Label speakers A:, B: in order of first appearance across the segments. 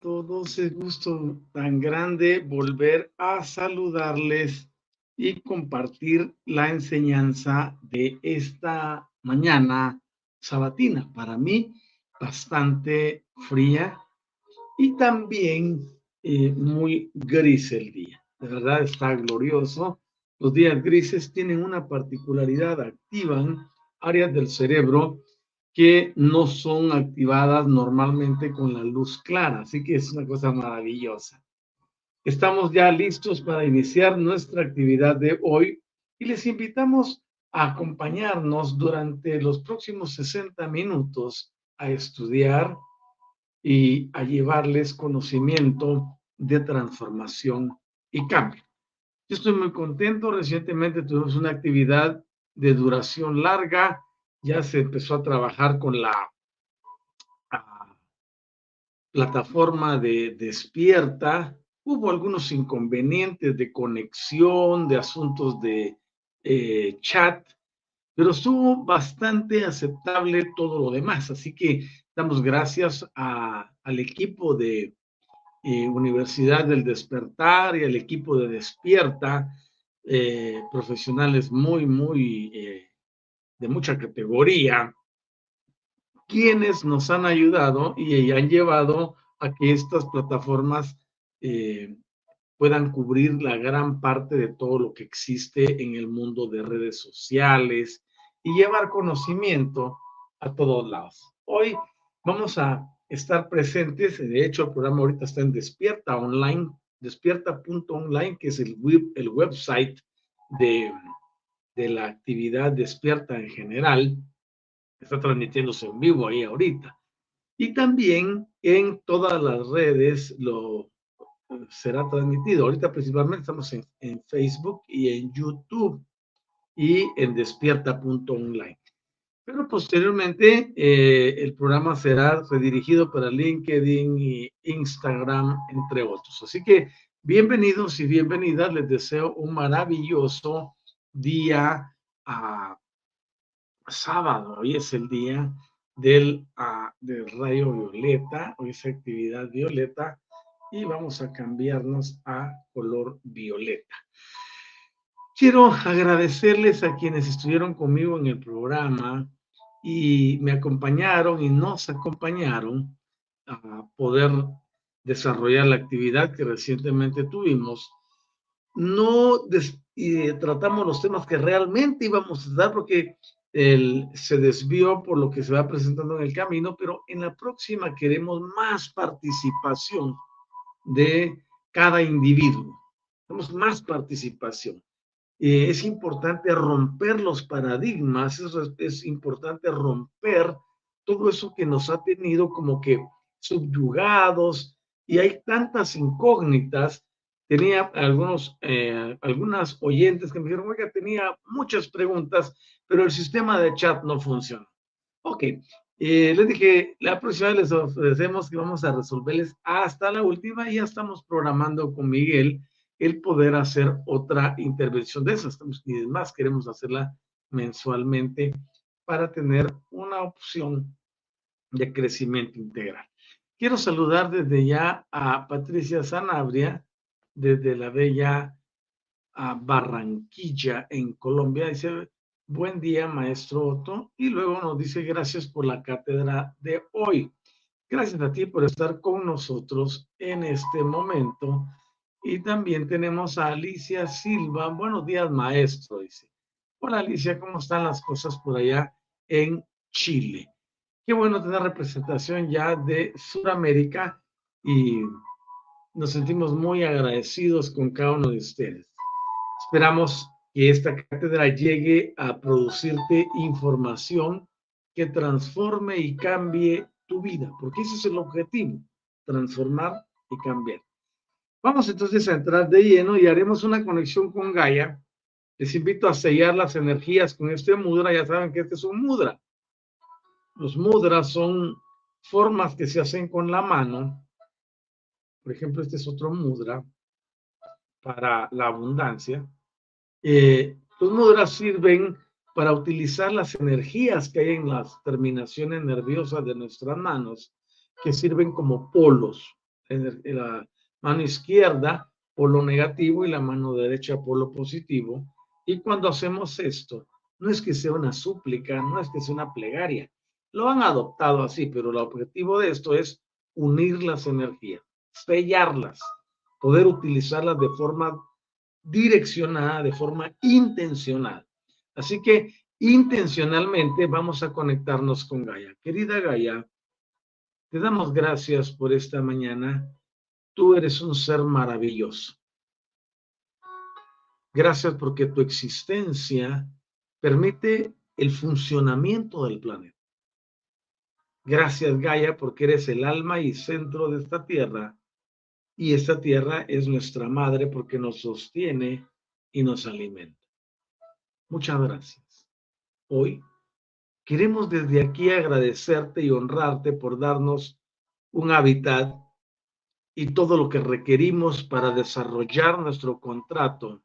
A: Todo ese gusto tan grande volver a saludarles y compartir la enseñanza de esta mañana sabatina. Para mí, bastante fría y también eh, muy gris el día. De verdad está glorioso. Los días grises tienen una particularidad, activan áreas del cerebro que no son activadas normalmente con la luz clara, así que es una cosa maravillosa. Estamos ya listos para iniciar nuestra actividad de hoy y les invitamos a acompañarnos durante los próximos 60 minutos a estudiar y a llevarles conocimiento de transformación y cambio. Yo estoy muy contento. Recientemente tuvimos una actividad de duración larga. Ya se empezó a trabajar con la ah, plataforma de Despierta Hubo algunos inconvenientes de conexión, de asuntos de eh, chat, pero estuvo bastante aceptable todo lo demás. Así que damos gracias al equipo de eh, Universidad del Despertar y al equipo de Despierta, eh, profesionales muy, muy de mucha categoría, quienes nos han ayudado y han llevado a que estas plataformas eh, puedan cubrir la gran parte de todo lo que existe en el mundo de redes sociales y llevar conocimiento a todos lados. Hoy vamos a estar presentes, de hecho el programa ahorita está en Despierta Online, despierta.online, que es el, el website de, de la actividad Despierta en general, está transmitiéndose en vivo ahí ahorita. Y también en todas las redes lo será transmitido. Ahorita principalmente estamos en, Facebook y en YouTube y en despierta.online. Pero posteriormente eh, el programa será redirigido para LinkedIn y Instagram, entre otros. Así que bienvenidos y bienvenidas. Les deseo un maravilloso día sábado. Hoy es el día del, uh, del rayo violeta. Hoy es actividad violeta y vamos a cambiarnos a color violeta. Quiero agradecerles a quienes estuvieron conmigo en el programa y me acompañaron y nos acompañaron a poder desarrollar la actividad que recientemente tuvimos. No y tratamos los temas que realmente íbamos a dar porque él se desvió por lo que se va presentando en el camino, pero en la próxima queremos más participación de cada individuo. Tenemos más participación. Eh, es importante romper los paradigmas, es, es importante romper todo eso que nos ha tenido como que subyugados y hay tantas incógnitas. Tenía algunos, eh, algunas oyentes que me dijeron, oiga, tenía muchas preguntas, pero el sistema de chat no funciona. Ok, eh, les dije, la próxima vez les ofrecemos que vamos a resolverles hasta la última y ya estamos programando con Miguel el poder hacer otra intervención de esas. Y más, queremos hacerla mensualmente para tener una opción de crecimiento integral. Quiero saludar desde ya a Patricia Sanabria, desde la bella Barranquilla, en Colombia. Dice, buen día, maestro Otto. Y luego nos dice, gracias por la cátedra de hoy. Gracias a ti por estar con nosotros en este momento. Y también tenemos a Alicia Silva. Buenos días, maestro, dice. Hola, Alicia, ¿cómo están las cosas por allá en Chile? Qué bueno tener representación ya de Sudamérica y nos sentimos muy agradecidos con cada uno de ustedes. Esperamos que esta cátedra llegue a producirte información que transforme y cambie tu vida, porque ese es el objetivo, transformar y cambiar. Vamos entonces a entrar de lleno y haremos una conexión con Gaia. Les invito a sellar las energías con este mudra. Ya saben que este es un mudra. Los mudras son formas que se hacen con la mano. Por ejemplo, este es otro mudra para la abundancia. Eh, los mudras sirven para utilizar las energías que hay en las terminaciones nerviosas de nuestras manos, que sirven como polos. En la mano izquierda, polo negativo, y la mano derecha, polo positivo. Y cuando hacemos esto, no es que sea una súplica, no es que sea una plegaria, lo han adoptado así, pero el objetivo de esto es unir las energías, sellarlas, poder utilizarlas de forma direccionada, de forma intencional. Así que intencionalmente vamos a conectarnos con Gaia. Querida Gaia, te damos gracias por esta mañana. Tú eres un ser maravilloso. Gracias porque tu existencia permite el funcionamiento del planeta. Gracias, Gaia, porque eres el alma y centro de esta tierra. Y esta tierra es nuestra madre porque nos sostiene y nos alimenta. Muchas gracias. Hoy queremos desde aquí agradecerte y honrarte por darnos un hábitat y todo lo que requerimos para desarrollar nuestro contrato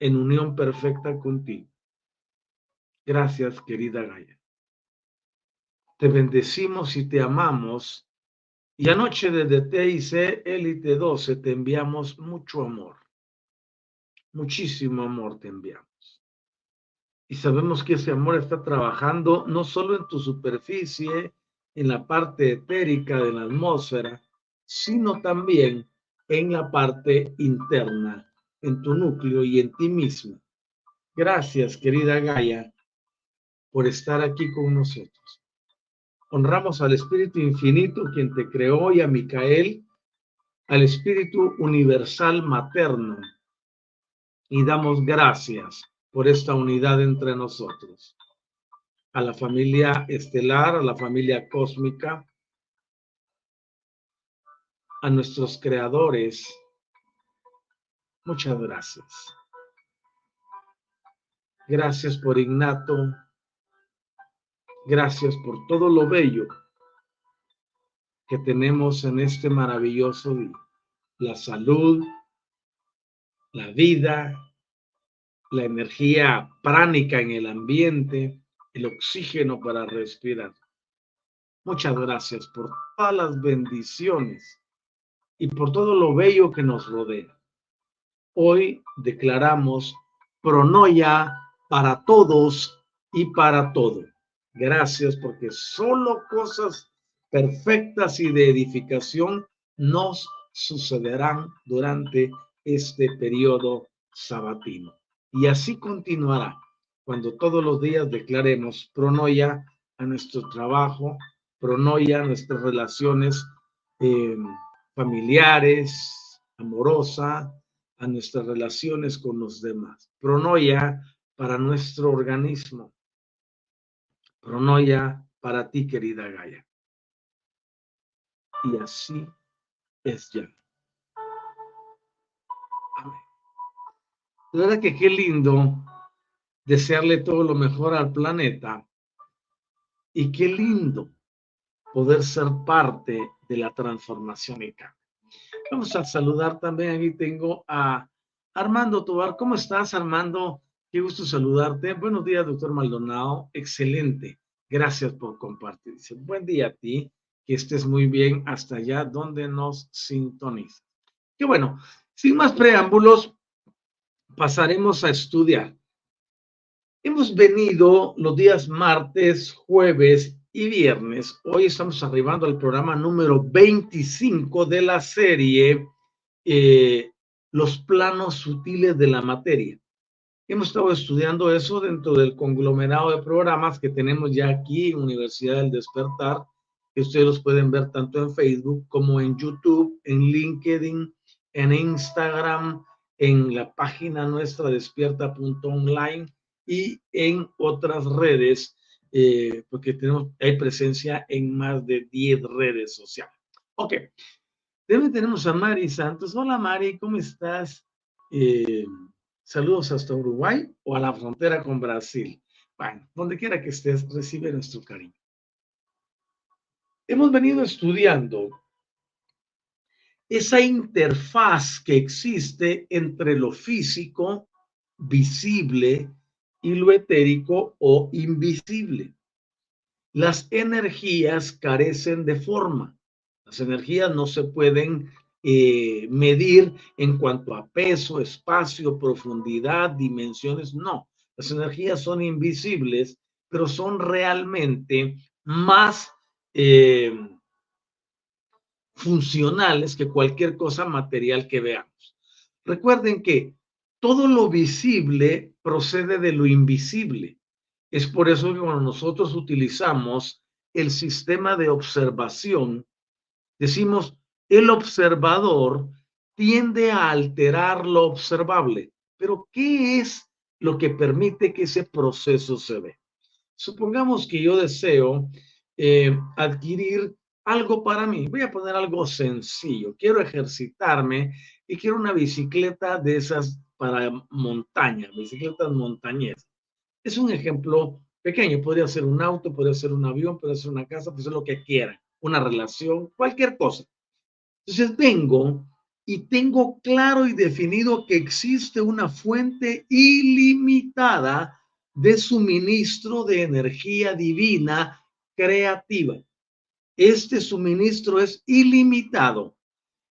A: en unión perfecta contigo. Gracias, querida Gaia te bendecimos y te amamos. Y anoche desde TIC Élite 12 te enviamos mucho amor. Muchísimo amor te enviamos. Y sabemos que ese amor está trabajando no solo en tu superficie, en la parte etérica de la atmósfera, sino también en la parte interna, en tu núcleo y en ti mismo. Gracias, querida Gaia, por estar aquí con nosotros. Honramos al Espíritu Infinito, quien te creó, y a Micael, al Espíritu Universal Materno. Y damos gracias por esta unidad entre nosotros. A la familia estelar, a la familia cósmica, a nuestros creadores. Muchas gracias. Gracias por Ignato, Gracias por todo lo bello que tenemos en este maravilloso día. La salud, la vida, la energía pránica en el ambiente, el oxígeno para respirar. Muchas gracias por todas las bendiciones y por todo lo bello que nos rodea. Hoy declaramos pronoya para todos y para todo. Gracias porque solo cosas perfectas y de edificación nos sucederán durante este periodo sabatino. Y así continuará cuando todos los días declaremos pronoia a nuestro trabajo, pronoia a nuestras relaciones eh, familiares, amorosa, a nuestras relaciones con los demás. Pronoia para nuestro organismo. Pronoia para ti, querida Gaia. Y así es ya. Amén. Verdad que qué lindo desearle todo lo mejor al planeta y qué lindo poder ser parte de la transformación y cambio. Vamos a saludar también, aquí tengo a Armando Tobar. ¿Cómo estás, Armando? Qué gusto saludarte. Buenos días, doctor Maldonado. Excelente. Gracias por compartir. buen día a ti. Que estés muy bien hasta allá donde nos sintonizas. Qué bueno. Sin más preámbulos, pasaremos a estudiar. Hemos venido los días martes, jueves y viernes. Hoy estamos arribando al programa número 25 de la serie eh, Los planos sutiles de la materia. Hemos estado estudiando eso dentro del conglomerado de programas que tenemos ya aquí en Universidad del Despertar, que ustedes los pueden ver tanto en Facebook como en YouTube, en LinkedIn, en Instagram, en la página nuestra despierta.online y en otras redes eh, porque tenemos, hay presencia en más de 10 redes sociales. Ok, también tenemos a Mari Santos. Hola Mari, ¿cómo estás? Eh, saludos hasta Uruguay o a la frontera con Brasil. Bueno, donde quiera que estés, recibe nuestro cariño. Hemos venido estudiando esa interfaz que existe entre lo físico, visible, y lo etérico o invisible. Las energías carecen de forma. Las energías no se pueden eh, medir en cuanto a peso, espacio, profundidad, dimensiones. No, las energías son invisibles, pero son realmente más eh, funcionales que cualquier cosa material que veamos. Recuerden que todo lo visible procede de lo invisible. Es por eso que cuando nosotros utilizamos el sistema de observación, decimos, el observador tiende a alterar lo observable. Pero, ¿qué es lo que permite que ese proceso se ve? Supongamos que yo deseo eh, adquirir algo para mí. Voy a poner algo sencillo. Quiero ejercitarme y quiero una bicicleta de esas para montaña, bicicletas montañesas. Es un ejemplo pequeño, podría ser un auto, podría ser un avión, podría ser una casa, puede ser lo que quiera, una relación, cualquier cosa. Entonces vengo y tengo claro y definido que existe una fuente ilimitada de suministro de energía divina creativa. Este suministro es ilimitado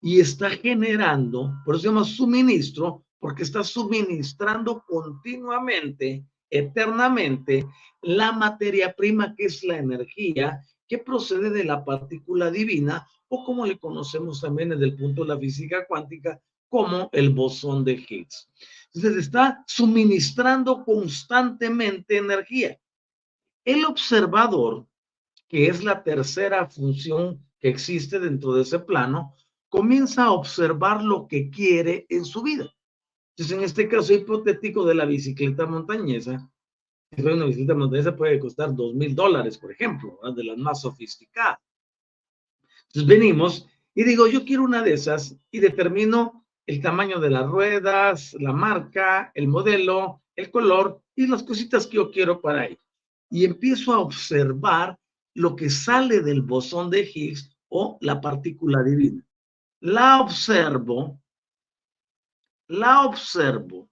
A: y está generando, por eso se llama suministro, porque está suministrando continuamente, eternamente, la materia prima que es la energía que procede de la partícula divina o como le conocemos también desde el punto de la física cuántica como el bosón de Higgs. Entonces está suministrando constantemente energía. El observador, que es la tercera función que existe dentro de ese plano, comienza a observar lo que quiere en su vida. Entonces, en este caso hipotético de la bicicleta montañesa, una bicicleta montañesa puede costar dos mil dólares, por ejemplo, de las más sofisticadas. Entonces venimos y digo, yo quiero una de esas y determino el tamaño de las ruedas, la marca, el modelo, el color y las cositas que yo quiero para ahí. Y empiezo a observar lo que sale del bosón de Higgs o la partícula divina. La observo la observo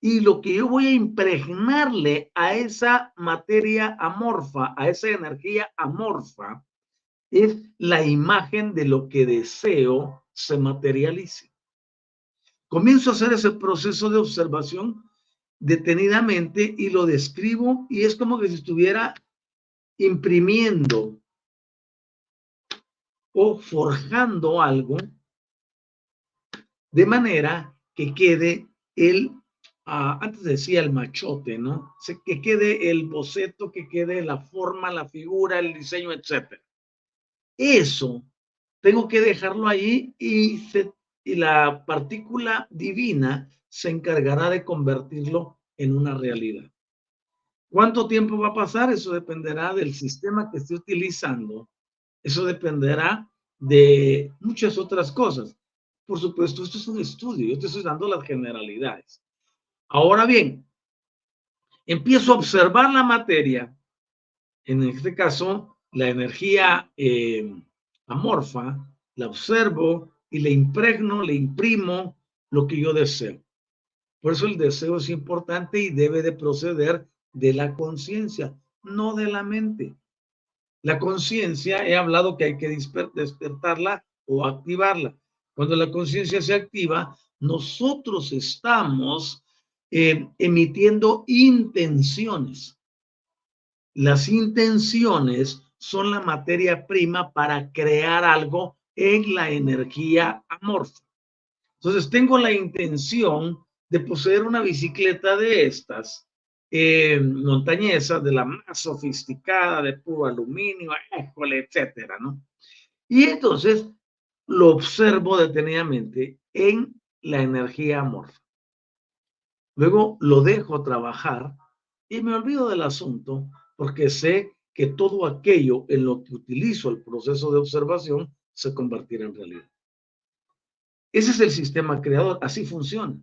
A: y lo que yo voy a impregnarle a esa materia amorfa, a esa energía amorfa, es la imagen de lo que deseo se materialice. Comienzo a hacer ese proceso de observación detenidamente y lo describo y es como que si estuviera imprimiendo o forjando algo de manera que quede el antes decía el machote, ¿no? Que quede el boceto, que quede la forma, la figura, el diseño, etc. Eso tengo que dejarlo ahí y, la partícula divina se encargará de convertirlo en una realidad. ¿Cuánto tiempo va a pasar? Eso dependerá del sistema que esté utilizando. Eso dependerá de muchas otras cosas. Por supuesto, esto es un estudio, yo te estoy dando las generalidades. Ahora bien, empiezo a observar la materia, en este caso, la energía eh, amorfa, la observo y le impregno, le imprimo lo que yo deseo. Por eso el deseo es importante y debe de proceder de la conciencia, no de la mente. La conciencia, he hablado que hay que despertarla o activarla. Cuando la conciencia se activa, nosotros estamos eh, emitiendo intenciones. Las intenciones son la materia prima para crear algo en la energía amorfa. Entonces, tengo la intención de poseer una bicicleta de estas, eh, montañesa, de la más sofisticada, de puro aluminio, etcétera, ¿no? Y entonces lo observo detenidamente en la energía amorfa. Luego lo dejo trabajar y me olvido del asunto porque sé que todo aquello en lo que utilizo el proceso de observación se convertirá en realidad. Ese es el sistema creador, así funciona.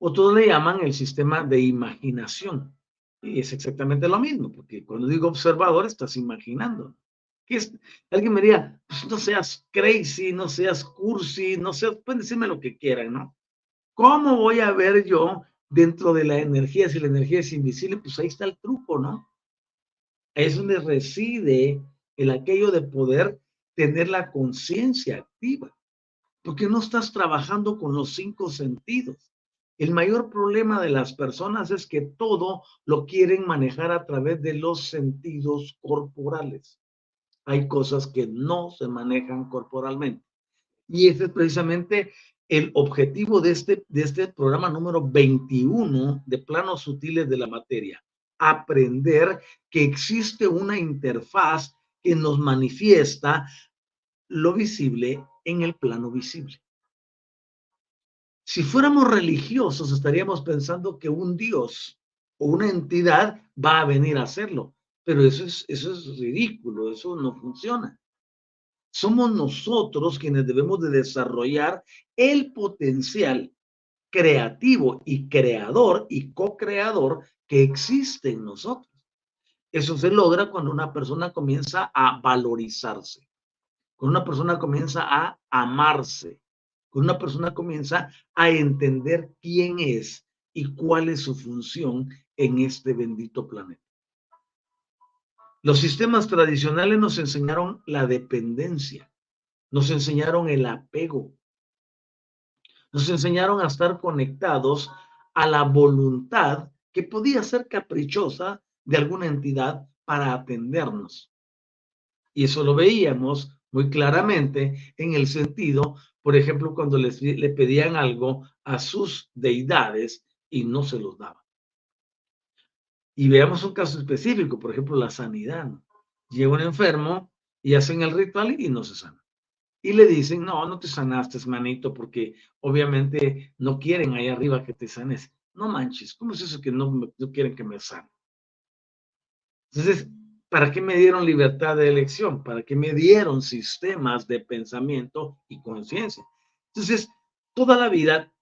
A: Otros le llaman el sistema de imaginación. Y es exactamente lo mismo, porque cuando digo observador, estás imaginando. ¿Qué es? Alguien me diría, pues no seas crazy, no seas cursi, no seas, pueden decirme lo que quieran, ¿no? ¿Cómo voy a ver yo dentro de la energía? Si la energía es invisible, pues ahí está el truco, ¿no? Es donde reside el aquello de poder tener la conciencia activa, porque no estás trabajando con los cinco sentidos. El mayor problema de las personas es que todo lo quieren manejar a través de los sentidos corporales. Hay cosas que no se manejan corporalmente. Y ese es precisamente el objetivo de este, de este programa número 21 de planos sutiles de la materia. Aprender que existe una interfaz que nos manifiesta lo visible en el plano visible. Si fuéramos religiosos, estaríamos pensando que un Dios o una entidad va a venir a hacerlo, pero eso es, eso es ridículo, eso no funciona. Somos nosotros quienes debemos de desarrollar el potencial creativo y creador y co-creador que existe en nosotros. Eso se logra cuando una persona comienza a valorizarse, cuando una persona comienza a amarse, cuando una persona comienza a entender quién es y cuál es su función en este bendito planeta. Los sistemas tradicionales nos enseñaron la dependencia, nos enseñaron el apego, nos enseñaron a estar conectados a la voluntad que podía ser caprichosa de alguna entidad para atendernos. Y eso lo veíamos muy claramente en el sentido, por ejemplo, cuando les, le pedían algo a sus deidades y no se los daban. Y veamos un caso específico, por ejemplo, la sanidad. Llega un enfermo y hacen el ritual y no se sana. Y le dicen, no, no te sanaste, manito, porque obviamente no quieren ahí arriba que te sanes. No manches, ¿cómo es eso que no, no quieren que me sane? Entonces, ¿para qué me dieron libertad de elección? ¿Para qué me dieron sistemas de pensamiento y conciencia? Entonces, toda la vida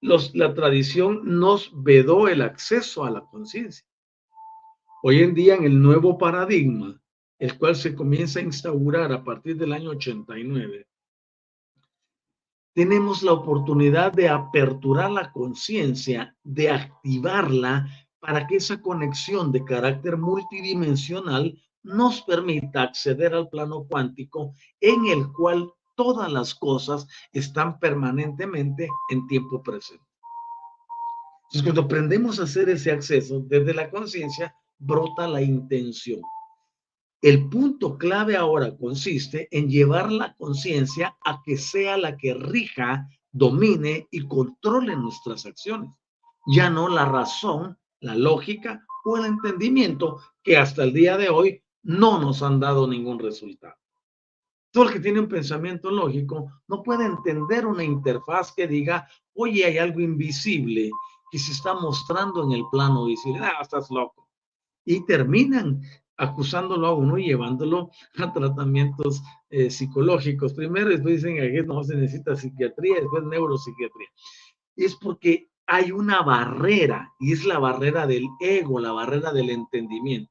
A: la tradición nos vedó el acceso a la conciencia. Hoy en día, en el nuevo paradigma, el cual se comienza a instaurar a partir del año 89, tenemos la oportunidad de aperturar la conciencia, de activarla para que esa conexión de carácter multidimensional nos permita acceder al plano cuántico en el cual todas las cosas están permanentemente en tiempo presente. Entonces, cuando aprendemos a hacer ese acceso desde la conciencia, brota la intención. El punto clave ahora consiste en llevar la conciencia a que sea la que rija domine y controle nuestras acciones, ya no la razón, la lógica o el entendimiento que hasta el día de hoy no nos han dado ningún resultado. Todo el que tiene un pensamiento lógico no puede entender una interfaz que diga, oye, hay algo invisible que se está mostrando en el plano visible. Ah, estás loco. Y terminan acusándolo a uno y llevándolo a tratamientos eh, psicológicos. Primero, después dicen que no se necesita psiquiatría, después neuropsiquiatría. Es porque hay una barrera y es la barrera del ego, la barrera del entendimiento.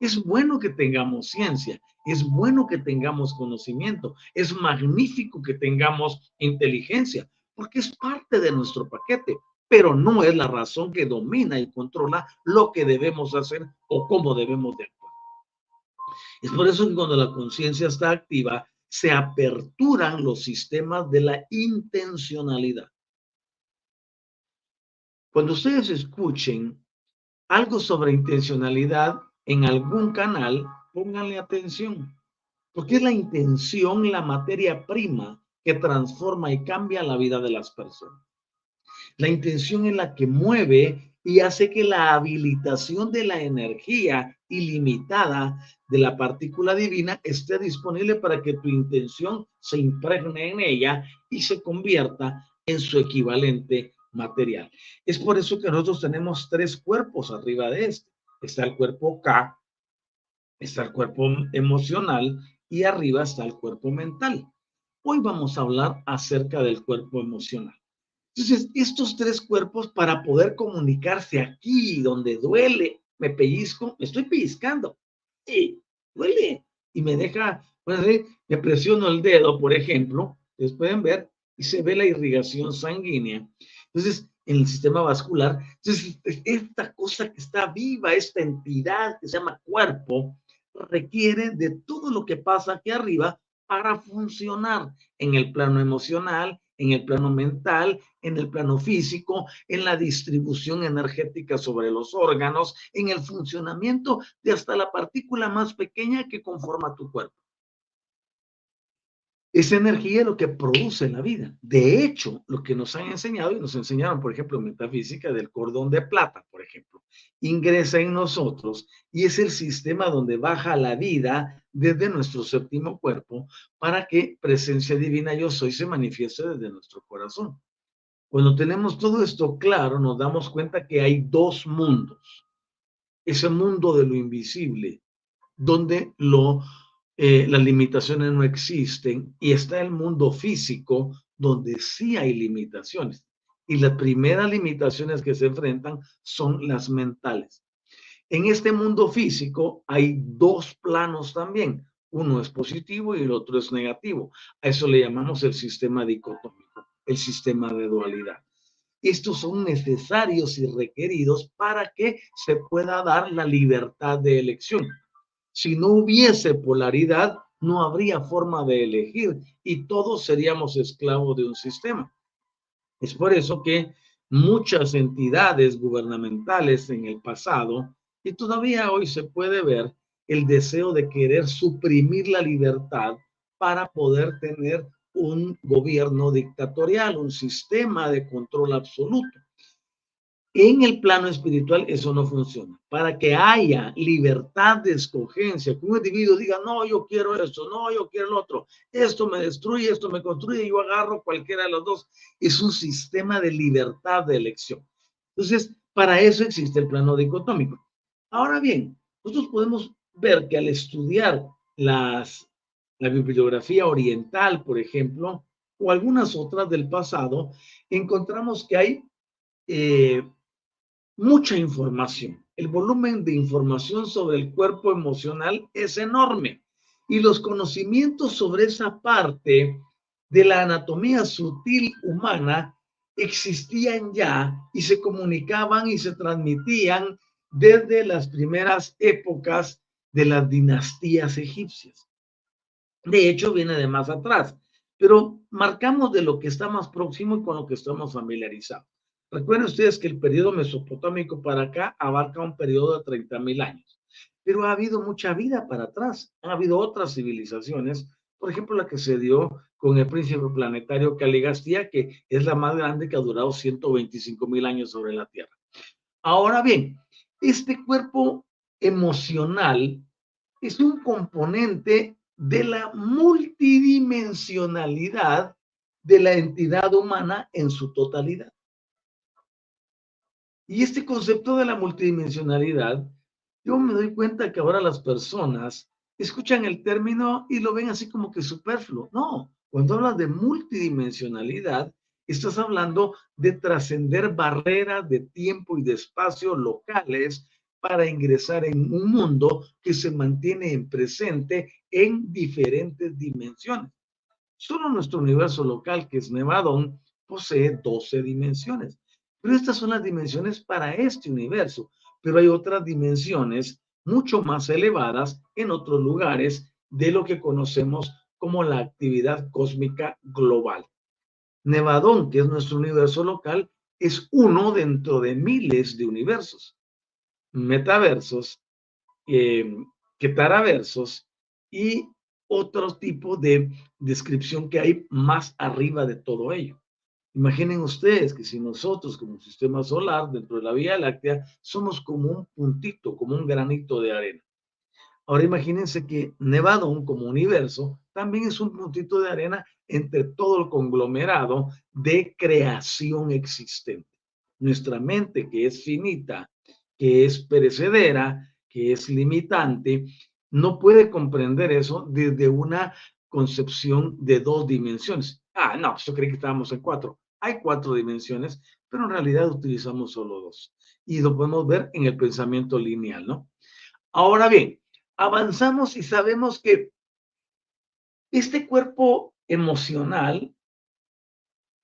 A: Es bueno que tengamos ciencia, es bueno que tengamos conocimiento, es magnífico que tengamos inteligencia, porque es parte de nuestro paquete, pero no es la razón que domina y controla lo que debemos hacer o cómo debemos de. Es por eso que cuando la conciencia está activa, se aperturan los sistemas de la intencionalidad. Cuando ustedes escuchen algo sobre intencionalidad en algún canal, pónganle atención, porque es la intención la materia prima que transforma y cambia la vida de las personas. La intención es la que mueve y hace que la habilitación de la energía ilimitada de la partícula divina esté disponible para que tu intención se impregne en ella y se convierta en su equivalente material. Es por eso que nosotros tenemos tres cuerpos arriba de este. Está el cuerpo K, está el cuerpo emocional y arriba está el cuerpo mental. Hoy vamos a hablar acerca del cuerpo emocional. Entonces, estos tres cuerpos para poder comunicarse aquí, donde duele, me pellizco, me estoy pellizcando, y duele, y me deja, bueno, me presiono el dedo, por ejemplo, ustedes pueden ver, y se ve la irrigación sanguínea. Entonces, en el sistema vascular, entonces, esta cosa que está viva, esta entidad que se llama cuerpo, requiere de todo lo que pasa aquí arriba para funcionar en el plano emocional, en el plano mental, en el plano físico, en la distribución energética sobre los órganos, en el funcionamiento de hasta la partícula más pequeña que conforma tu cuerpo. Esa energía es lo que produce la vida. De hecho, lo que nos han enseñado y nos enseñaron, por ejemplo, metafísica del cordón de plata, por ejemplo, ingresa en nosotros y es el sistema donde baja la vida desde nuestro séptimo cuerpo para que presencia divina yo soy se manifieste desde nuestro corazón. Cuando tenemos todo esto claro, nos damos cuenta que hay dos mundos. Ese mundo de lo invisible, donde lo eh, las limitaciones no existen y está el mundo físico donde sí hay limitaciones. Y las primeras limitaciones que se enfrentan son las mentales. En este mundo físico hay dos planos también. Uno es positivo y el otro es negativo. A eso le llamamos el sistema dicotómico, el sistema de dualidad. Estos son necesarios y requeridos para que se pueda dar la libertad de elección. Si no hubiese polaridad, no habría forma de elegir y todos seríamos esclavos de un sistema. Es por eso que muchas entidades gubernamentales en el pasado, y todavía hoy se puede ver el deseo de querer suprimir la libertad para poder tener un gobierno dictatorial, un sistema de control absoluto. En el plano espiritual eso no funciona. Para que haya libertad de escogencia, que un individuo diga, no, yo quiero esto, no, yo quiero lo otro, esto me destruye, esto me construye, yo agarro cualquiera de los dos, es un sistema de libertad de elección. Entonces, para eso existe el plano dicotómico. Ahora bien, nosotros podemos ver que al estudiar las, la bibliografía oriental, por ejemplo, o algunas otras del pasado, encontramos que hay eh, mucha información. El volumen de información sobre el cuerpo emocional es enorme y los conocimientos sobre esa parte de la anatomía sutil humana existían ya y se comunicaban y se transmitían desde las primeras épocas de las dinastías egipcias. De hecho, viene de más atrás, pero marcamos de lo que está más próximo y con lo que estamos familiarizados. Recuerden ustedes que el periodo mesopotámico para acá abarca un periodo de 30 mil años, pero ha habido mucha vida para atrás. Ha habido otras civilizaciones Por ejemplo, la que se dio con el príncipe planetario Caligastía, que es la más grande que ha durado 125 mil años sobre la Tierra. Ahora bien, este cuerpo emocional es un componente de la multidimensionalidad de la entidad humana en su totalidad. Y este concepto de la multidimensionalidad, yo me doy cuenta que ahora las personas escuchan el término y lo ven así como que superfluo. No, cuando hablas de multidimensionalidad, estás hablando de trascender barreras de tiempo y de espacio locales para ingresar en un mundo que se mantiene en presente en diferentes dimensiones. Solo nuestro universo local, que es Nevadón, posee 12 dimensiones. Pero estas son las dimensiones para este universo. Pero hay otras dimensiones mucho más elevadas en otros lugares de lo que conocemos como la actividad cósmica global. Nevadón, que es nuestro universo local, es uno dentro de miles de universos, metaversos, eh, quetaraversos y otro tipo de descripción que hay más arriba de todo ello. Imaginen ustedes que si nosotros como sistema solar dentro de la Vía Láctea somos como un puntito, como un granito de arena. Ahora imagínense que Nevadón como universo también es un puntito de arena entre todo el conglomerado de creación existente. Nuestra mente que es finita, que es perecedera, que es limitante, no puede comprender eso desde una concepción de dos dimensiones. Ah, no, yo creí que estábamos en cuatro. Hay cuatro dimensiones, pero en realidad utilizamos solo dos. Y lo podemos ver en el pensamiento lineal, ¿no? Ahora bien, avanzamos y sabemos que este cuerpo emocional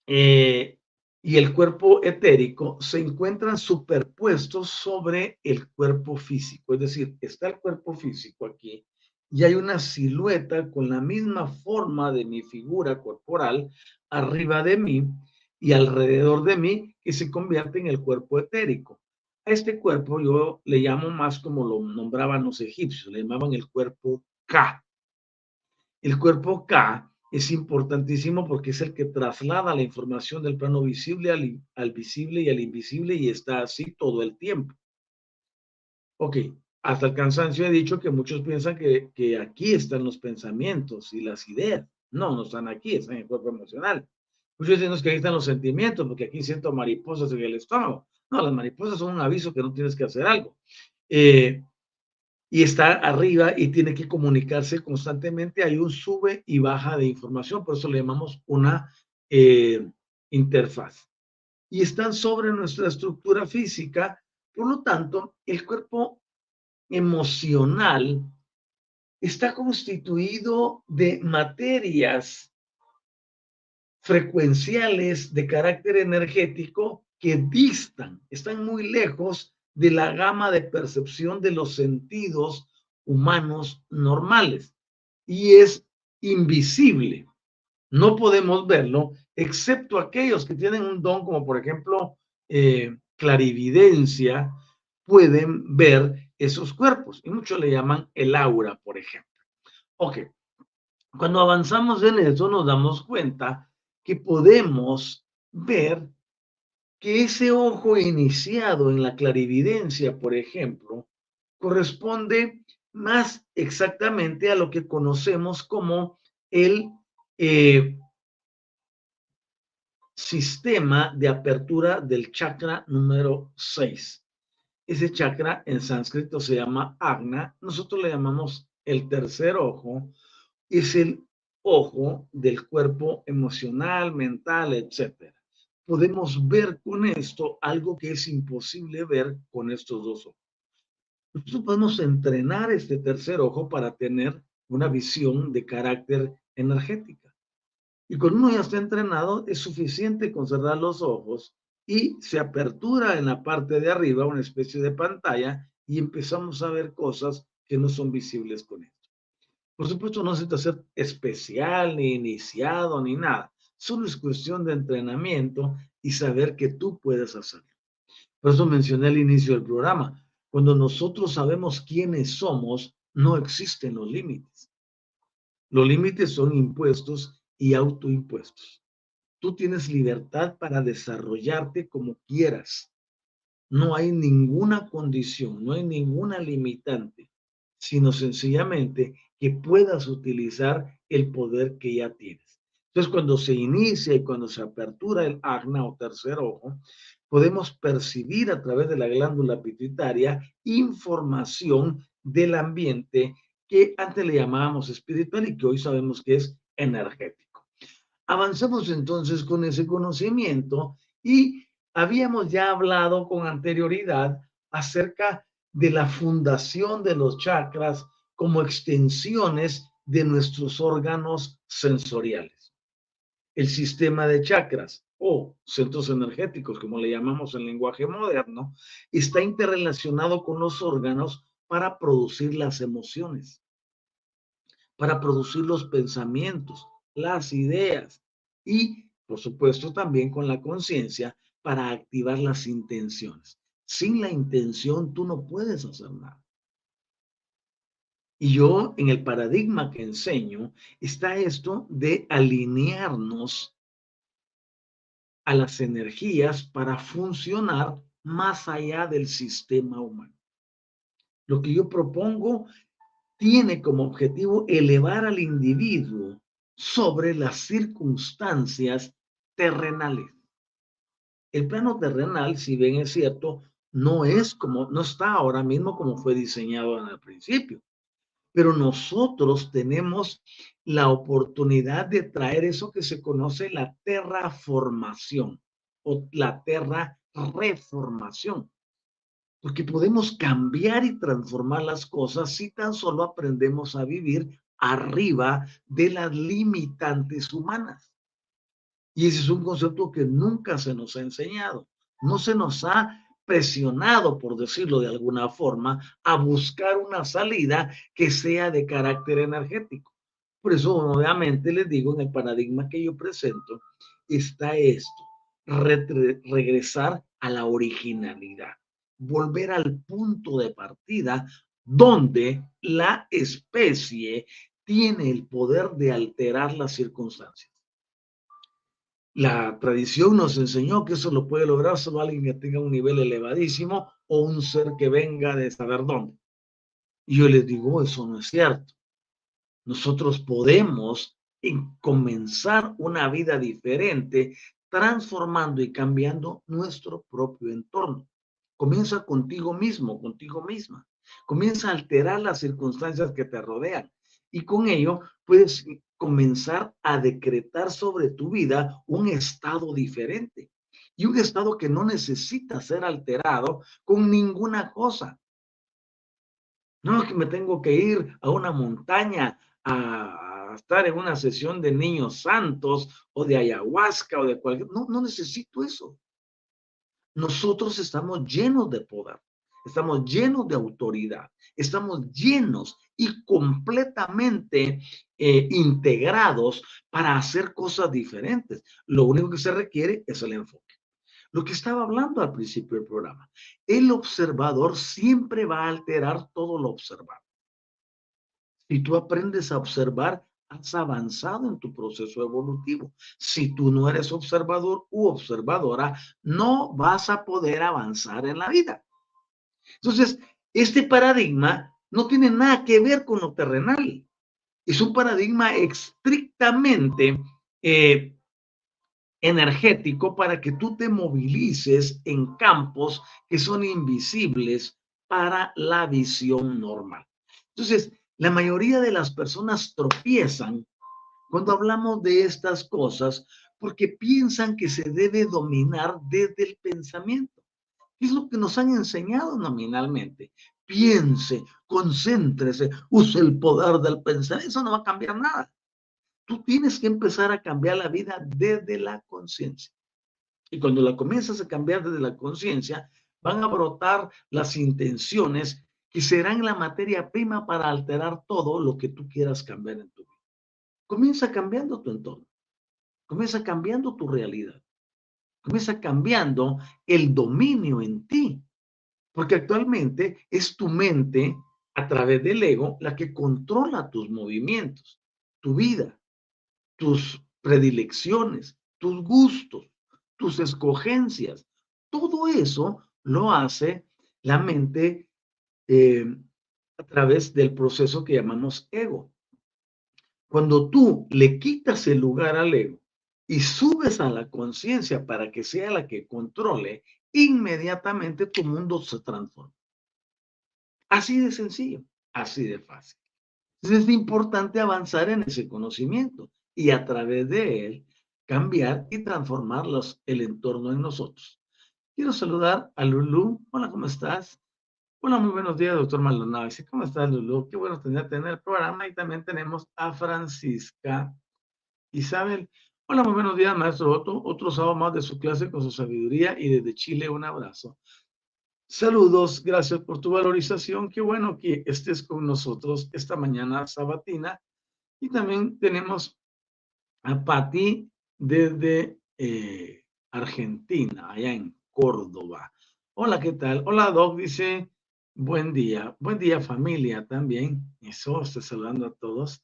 A: eh, y el cuerpo etérico se encuentran superpuestos sobre el cuerpo físico. Es decir, está el cuerpo físico aquí y hay una silueta con la misma forma de mi figura corporal arriba de mí y alrededor de mí que se convierte en el cuerpo etérico. A este cuerpo yo le llamo más como lo nombraban los egipcios, le llamaban el cuerpo K. El cuerpo K es importantísimo porque es el que traslada la información del plano visible al, visible y al invisible y está así todo el tiempo. Ok, hasta el cansancio he dicho que muchos piensan que, que aquí están los pensamientos y las ideas. No, no están aquí, están en el cuerpo emocional. Muchos dicen que aquí están los sentimientos, porque aquí siento mariposas en el estómago. No, las mariposas son un aviso que no tienes que hacer algo. Eh, y está arriba y tiene que comunicarse constantemente. Hay un sube y baja de información, por eso le llamamos una eh, interfaz. Y están sobre nuestra estructura física, por lo tanto, el cuerpo emocional está constituido de materias frecuenciales de carácter energético que distan, están muy lejos de la gama de percepción de los sentidos humanos normales y es invisible. No podemos verlo, excepto aquellos que tienen un don como por ejemplo eh, clarividencia, pueden ver esos cuerpos y muchos le llaman el aura, por ejemplo. Ok, cuando avanzamos en eso nos damos cuenta que podemos ver que ese ojo iniciado en la clarividencia, por ejemplo, corresponde más exactamente a lo que conocemos como el eh, sistema de apertura del chakra número 6. Ese chakra en sánscrito se llama Agna, nosotros le llamamos el tercer ojo, es el ojo del cuerpo emocional, mental, etcétera podemos ver con esto algo que es imposible ver con estos dos ojos. Nosotros podemos entrenar este tercer ojo para tener una visión de carácter energética. Y cuando uno ya está entrenado, es suficiente con cerrar los ojos y se apertura en la parte de arriba una especie de pantalla y empezamos a ver cosas que no son visibles con esto. Por supuesto, no necesita ser especial, ni iniciado, ni nada. Solo es cuestión de entrenamiento y saber que tú puedes hacerlo. Por eso mencioné al inicio del programa. Cuando nosotros sabemos quiénes somos, no existen los límites. Los límites son impuestos y autoimpuestos. Tú tienes libertad para desarrollarte como quieras. No hay ninguna condición, no hay ninguna limitante, sino sencillamente que puedas utilizar el poder que ya tienes. Entonces, cuando se inicia y cuando se apertura el agna o tercer ojo, podemos percibir a través de la glándula pituitaria información del ambiente que antes le llamábamos espiritual y que hoy sabemos que es energético. Avanzamos entonces con ese conocimiento y habíamos ya hablado con anterioridad acerca de la fundación de los chakras como extensiones de nuestros órganos sensoriales. El sistema de chakras o centros energéticos, como le llamamos en lenguaje moderno, está interrelacionado con los órganos para producir las emociones, para producir los pensamientos, las ideas y, por supuesto, también con la conciencia para activar las intenciones. Sin la intención tú no puedes hacer nada. Y yo en el paradigma que enseño está esto de alinearnos a las energías para funcionar más allá del sistema humano. Lo que yo propongo tiene como objetivo elevar al individuo sobre las circunstancias terrenales. El plano terrenal, si bien es cierto, no es como, no está ahora mismo como fue diseñado en el principio. Pero nosotros tenemos la oportunidad de traer eso que se conoce la terraformación o la terra reformación porque podemos cambiar y transformar las cosas si tan solo aprendemos a vivir arriba de las limitantes humanas. Y ese es un concepto que nunca se nos ha enseñado. No se nos ha presionado, por decirlo de alguna forma, a buscar una salida que sea de carácter energético. Por eso, obviamente, les digo, en el paradigma que yo presento, está esto, regresar a la originalidad volver al punto de partida donde la especie tiene el poder de alterar las circunstancias. La tradición nos enseñó que eso lo puede lograr solo alguien que tenga un nivel elevadísimo o un ser que venga de saber dónde. Y yo les digo, eso no es cierto. Nosotros podemos comenzar una vida diferente transformando y cambiando nuestro propio entorno. Comienza contigo mismo, contigo misma. Comienza a alterar las circunstancias que te rodean. Y con ello puedes comenzar a decretar sobre tu vida un estado diferente. Y un estado que no necesita ser alterado con ninguna cosa. No es que me tengo que ir a una montaña a, estar en una sesión de niños santos o de ayahuasca o de cualquier... No, no necesito eso. Nosotros estamos llenos de poder, estamos llenos de autoridad, estamos llenos y completamente eh, integrados para hacer cosas diferentes. Lo único que se requiere es el enfoque. Lo que estaba hablando al principio del programa, el observador siempre va a alterar todo lo observado. Si tú aprendes a observar, has avanzado en tu proceso evolutivo. Si tú no eres observador u observadora, no vas a poder avanzar en la vida. Entonces, este paradigma no tiene nada que ver con lo terrenal. Es un paradigma estrictamente eh, energético para que tú te movilices en campos que son invisibles para la visión normal. Entonces, la mayoría de las personas tropiezan cuando hablamos de estas cosas porque piensan que se debe dominar desde el pensamiento. ¿Qué es lo que nos han enseñado nominalmente? Piense, concéntrese, use el poder del pensamiento. Eso no va a cambiar nada. Tú tienes que empezar a cambiar la vida desde la conciencia. Y cuando la comienzas a cambiar desde la conciencia, van a brotar las intenciones y serán la materia prima para alterar todo lo que tú quieras cambiar en tu vida. Comienza cambiando tu entorno, comienza cambiando tu realidad, comienza cambiando el dominio en ti, porque actualmente es tu mente a través del ego la que controla tus movimientos. tu vida, tus predilecciones, tus gustos, tus escogencias. Todo eso lo hace la mente eh, a través del proceso que llamamos ego. Cuando tú le quitas el lugar al ego y subes a la conciencia para que sea la que controle, inmediatamente tu mundo se transforma. Así de sencillo, así de fácil. Entonces es importante avanzar en ese conocimiento y a través de él cambiar y transformar el entorno en nosotros. Quiero saludar a Lulu. Hola, ¿cómo estás? Hola, muy buenos días, doctor Maldonado. ¿Cómo estás, Lulu? Qué bueno tenerte en el programa. Y también tenemos a Francisca Isabel. Hola, muy buenos días, maestro Otto. Otro sábado más de su clase con su sabiduría y desde Chile un abrazo. Saludos, gracias por tu valorización. Qué bueno que estés con nosotros esta mañana sabatina. Y también tenemos a Patti desde eh, Argentina, allá en Córdoba. Hola, ¿qué tal? Hola, Doc, dice, buen día. Buen día, familia, también. Eso, estoy saludando a todos.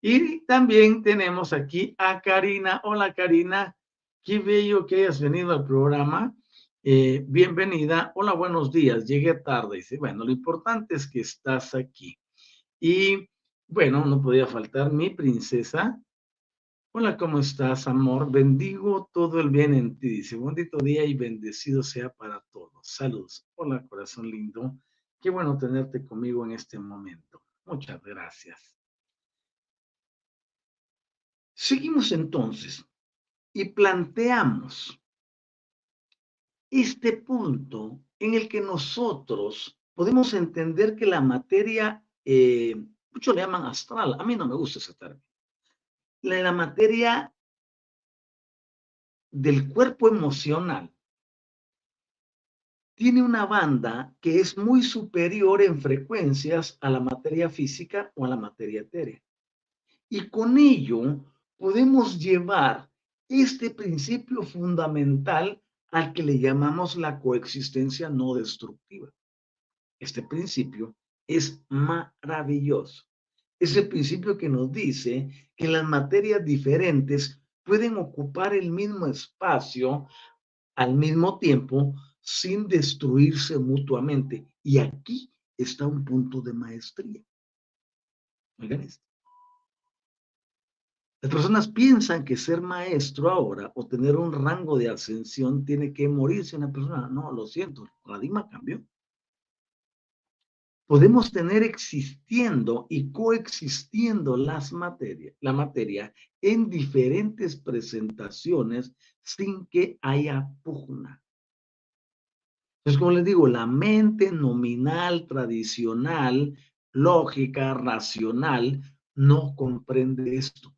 A: Y también tenemos aquí a Karina. Hola Karina, qué bello que hayas venido al programa. Eh, bienvenida. Hola, buenos días. Llegué tarde. Dice, bueno, lo importante es que estás aquí. Y bueno, no podía faltar mi princesa. Hola, ¿cómo estás, amor? Bendigo todo el bien en ti. Dice, bendito día y bendecido sea para todos. Saludos. Hola, corazón lindo. Qué bueno tenerte conmigo en este momento. Muchas gracias. Seguimos entonces y planteamos este punto en el que nosotros podemos entender que la materia, eh, muchos le llaman astral, a mí no me gusta ese término, la, la materia del cuerpo emocional tiene una banda que es muy superior en frecuencias a la materia física o a la materia etérea. Y con ello podemos llevar este principio fundamental al que le llamamos la coexistencia no destructiva. Este principio es maravilloso. Es el principio que nos dice que las materias diferentes pueden ocupar el mismo espacio al mismo tiempo sin destruirse mutuamente. Y aquí está un punto de maestría. Oigan esto. Las personas piensan que ser maestro ahora o tener un rango de ascensión tiene que morirse una persona. No, lo siento, el paradigma cambió. Podemos tener existiendo y coexistiendo las la materia en diferentes presentaciones sin que haya pugna. Entonces, como les digo, la mente nominal, tradicional, lógica, racional, no comprende esto.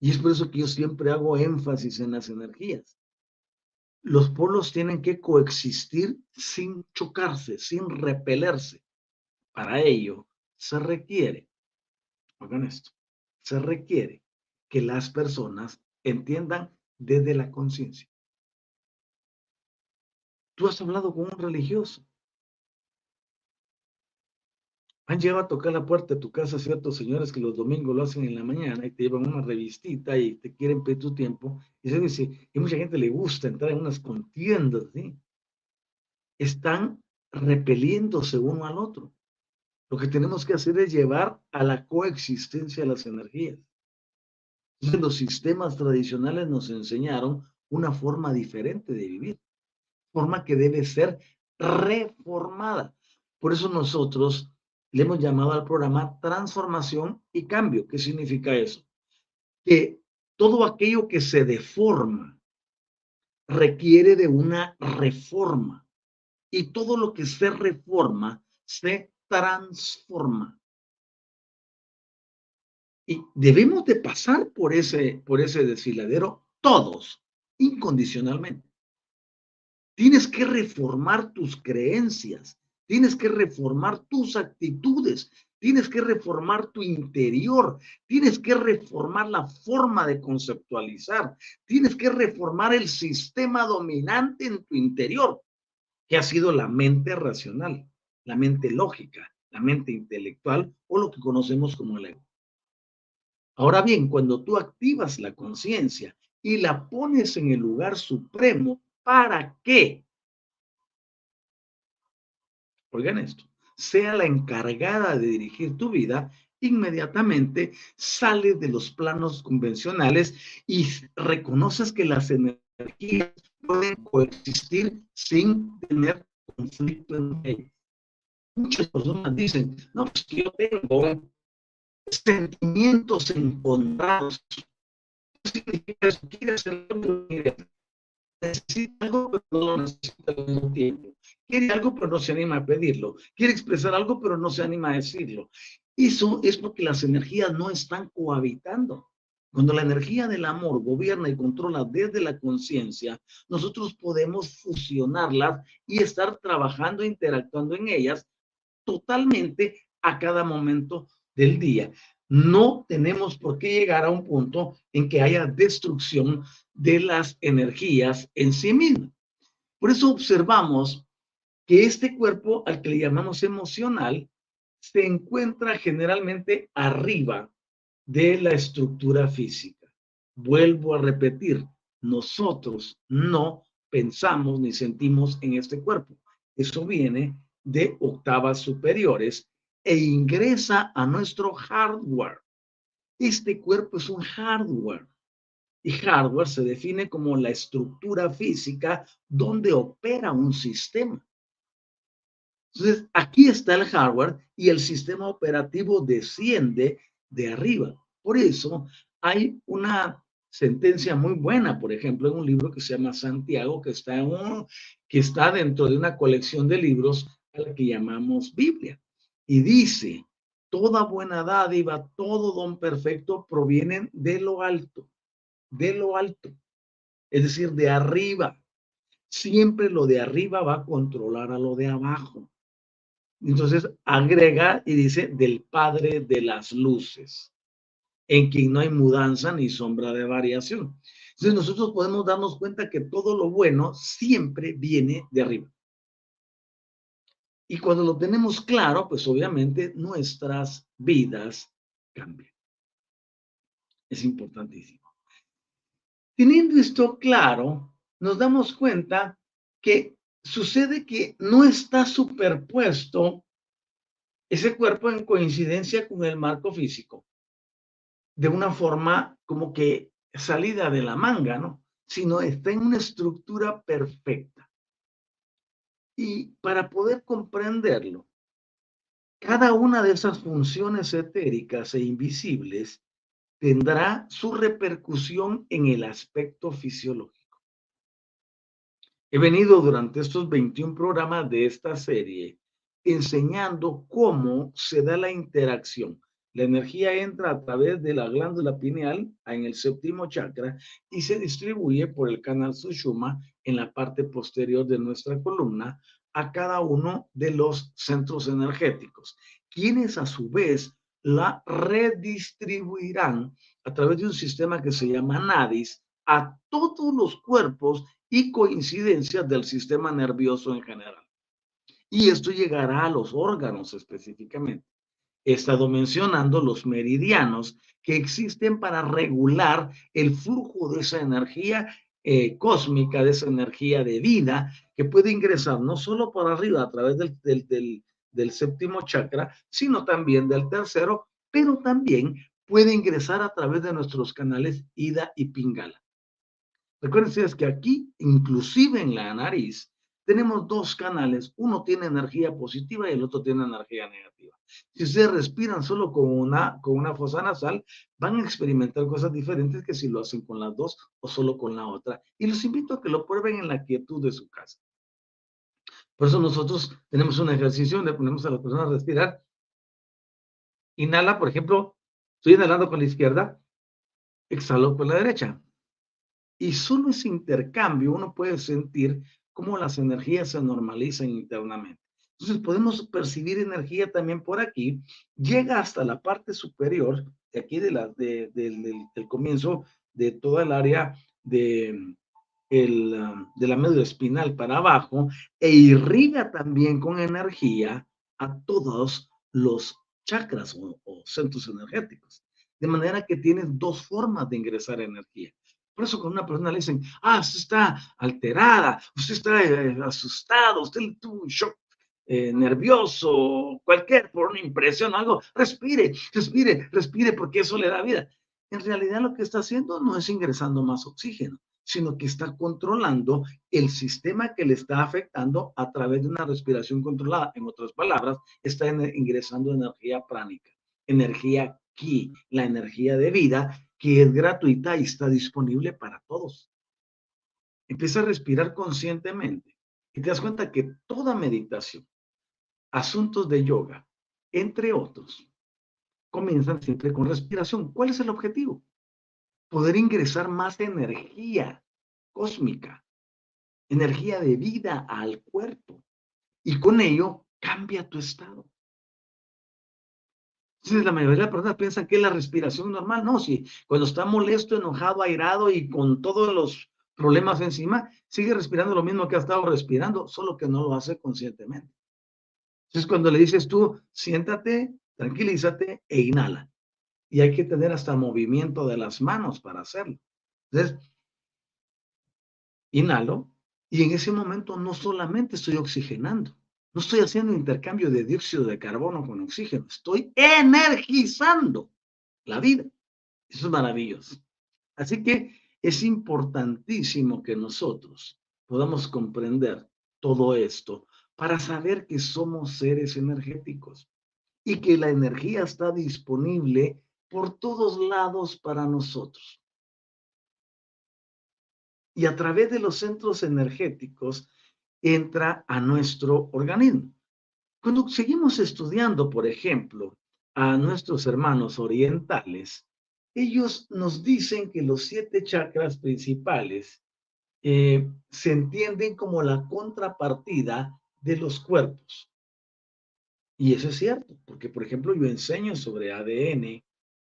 A: Y es por eso que yo siempre hago énfasis en las energías. Los polos tienen que coexistir sin chocarse, sin repelerse. Para ello se requiere, oigan esto, se requiere que las personas entiendan desde la conciencia. Tú has hablado con un religioso han llegado a tocar la puerta de tu casa ciertos señores que los domingos lo hacen en la mañana y te llevan una revistita y te quieren pedir tu tiempo. Y se dice, y mucha gente le gusta entrar en unas contiendas, ¿sí? Están repeliéndose uno al otro. Lo que tenemos que hacer es llevar a la coexistencia de las energías. los sistemas tradicionales nos enseñaron una forma diferente de vivir, forma que debe ser reformada. Por eso nosotros le hemos llamado al programa transformación y cambio. ¿Qué significa eso? Que todo aquello que se deforma requiere de una reforma y todo lo que se reforma se transforma. Y debemos de pasar por ese, por ese desfiladero todos, incondicionalmente. Tienes que reformar tus creencias, Tienes que reformar tus actitudes, tienes que reformar tu interior, tienes que reformar la forma de conceptualizar, tienes que reformar el sistema dominante en tu interior, que ha sido la mente racional, la mente lógica, la mente intelectual o lo que conocemos como el ego. Ahora bien, cuando tú activas la conciencia y la pones en el lugar supremo, ¿para qué? Oigan esto, sea la encargada de dirigir tu vida, inmediatamente sales de los planos convencionales y reconoces que las energías pueden coexistir sin tener conflicto en ellas. Muchas personas dicen, no, pues yo tengo sentimientos encontrados. Quiere hacer algo, necesita algo, pero no lo necesita tiempo. Quiere algo, pero no se anima a pedirlo. Quiere expresar algo, pero no se anima a decirlo. Eso es porque las energías no están cohabitando. Cuando la energía del amor gobierna y controla desde la conciencia, nosotros podemos fusionarlas y estar trabajando e interactuando en ellas totalmente a cada momento del día. No tenemos por qué llegar a un punto en que haya destrucción de las energías en sí mismas. Por eso observamos que este cuerpo al que le llamamos emocional se encuentra generalmente arriba de la estructura física. Vuelvo a repetir, nosotros no pensamos ni sentimos en este cuerpo. Eso viene de octavas superiores e ingresa a nuestro hardware. Este cuerpo es un hardware. Y hardware se define como la estructura física donde opera un sistema. Entonces, aquí está el hardware y el sistema operativo desciende de arriba. Por eso hay una sentencia muy buena, por ejemplo, en un libro que se llama Santiago, que está, en un, que está dentro de una colección de libros a la que llamamos Biblia. Y dice, toda buena dádiva, todo don perfecto provienen de lo alto, de lo alto, es decir, de arriba. Siempre lo de arriba va a controlar a lo de abajo. Entonces agrega y dice del Padre de las Luces, en quien no hay mudanza ni sombra de variación. Entonces nosotros podemos darnos cuenta que todo lo bueno siempre viene de arriba. Y cuando lo tenemos claro, pues obviamente nuestras vidas cambian. Es importantísimo. Teniendo esto claro, nos damos cuenta que sucede que no está superpuesto ese cuerpo en coincidencia con el marco físico, de una forma como que salida de la manga, ¿no? Sino está en una estructura perfecta. Y para poder comprenderlo, cada una de esas funciones etéricas e invisibles tendrá su repercusión en el aspecto fisiológico. He venido durante estos 21 programas de esta serie enseñando cómo se da la interacción. La energía entra a través de la glándula pineal en el séptimo chakra y se distribuye por el canal Sushuma en la parte posterior de nuestra columna a cada uno de los centros energéticos, quienes a su vez la redistribuirán a través de un sistema que se llama NADIS a todos los cuerpos y coincidencias del sistema nervioso en general. Y esto llegará a los órganos específicamente. He estado mencionando los meridianos que existen para regular el flujo de esa energía eh, cósmica, de esa energía de vida que puede ingresar no solo por arriba a través del, del, del, séptimo chakra, sino también del tercero, pero también puede ingresar a través de nuestros canales Ida y Pingala. Recuerden ustedes que aquí, inclusive en la nariz, tenemos dos canales. Uno tiene energía positiva y el otro tiene energía negativa. Si ustedes respiran solo con una, con una fosa nasal, van a experimentar cosas diferentes que si lo hacen con las dos o solo con la otra. Y los invito a que lo prueben en la quietud de su casa. Por eso nosotros tenemos un ejercicio donde ponemos a la persona a respirar. Inhala, por ejemplo, estoy inhalando con la izquierda, exhalo con la derecha. Y solo ese intercambio uno puede sentir cómo las energías se normalizan internamente. Entonces podemos percibir energía también por aquí, llega hasta la parte superior, de aquí del comienzo de toda el área de, de la médula espinal para abajo e irriga también con energía a todos los chakras o, centros energéticos. De manera que tienes dos formas de ingresar energía. Por eso cuando una persona le dicen, ah, usted está alterada, usted está eh, asustado, usted tuvo un shock eh, nervioso, cualquier, por una impresión, algo, respire, respire, respire, porque eso le da vida. En realidad lo que está haciendo no es ingresando más oxígeno, sino que está controlando el sistema que le está afectando a través de una respiración controlada. En otras palabras, está ingresando energía pránica, energía ki, la energía de vida que es gratuita y está disponible para todos. Empieza a respirar conscientemente y te das cuenta que toda meditación, asuntos de yoga, entre otros, comienzan siempre con respiración. ¿Cuál es el objetivo? Poder ingresar más energía cósmica, energía de vida al cuerpo y con ello cambia tu estado. Entonces, la mayoría de las personas piensan que es la respiración normal. No, si cuando está molesto, enojado, airado y con todos los problemas encima, sigue respirando lo mismo que ha estado respirando, solo que no lo hace conscientemente. Entonces, cuando le dices tú, siéntate, tranquilízate e inhala. Y hay que tener hasta movimiento de las manos para hacerlo. Entonces, inhalo y en ese momento no solamente estoy oxigenando, no estoy haciendo intercambio de dióxido de carbono con oxígeno, estoy energizando la vida. Eso es maravilloso. Así que es importantísimo que nosotros podamos comprender todo esto para saber que somos seres energéticos y que la energía está disponible por todos lados para nosotros. Y a través de los centros energéticos entra a nuestro organismo. Cuando seguimos estudiando, por ejemplo, a nuestros hermanos orientales, ellos nos dicen que los siete chakras principales eh, se entienden como la contrapartida de los cuerpos. Y eso es cierto, porque por ejemplo yo enseño sobre ADN,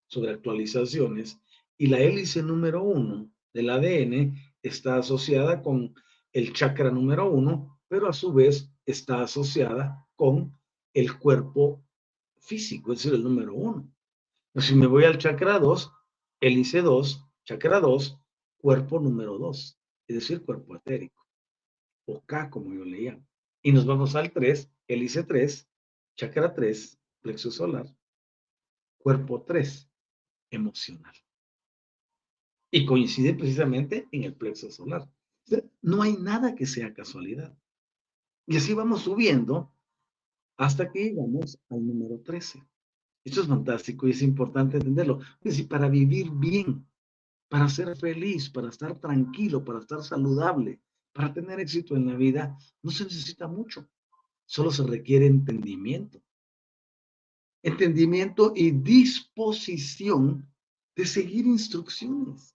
A: sobre actualizaciones, y la hélice número uno del ADN está asociada con el chakra número uno, pero a su vez está asociada con el cuerpo físico, es decir, el número uno. Si me voy al chakra 2, hélice 2, chakra 2, cuerpo número 2, es decir, cuerpo etérico, o K como yo le llamo. Y nos vamos al 3, hélice 3, chakra 3, plexo solar, cuerpo 3, emocional. Y coincide precisamente en el plexo solar. No hay nada que sea casualidad. Y así vamos subiendo hasta que llegamos al número 13. Esto es fantástico y es importante entenderlo. Es decir, para vivir bien, para ser feliz, para estar tranquilo, para estar saludable, para tener éxito en la vida, no se necesita mucho. Solo se requiere entendimiento. Entendimiento y disposición de seguir instrucciones.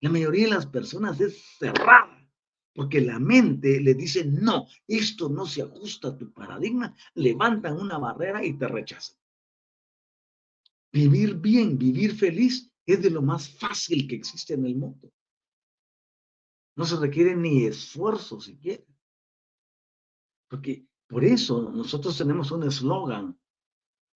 A: La mayoría de las personas es cerrada, porque la mente le dice, no, esto no se ajusta a tu paradigma, levantan una barrera y te rechazan. Vivir bien, vivir feliz es de lo más fácil que existe en el mundo. No se requiere ni esfuerzo siquiera. Porque por eso nosotros tenemos un eslogan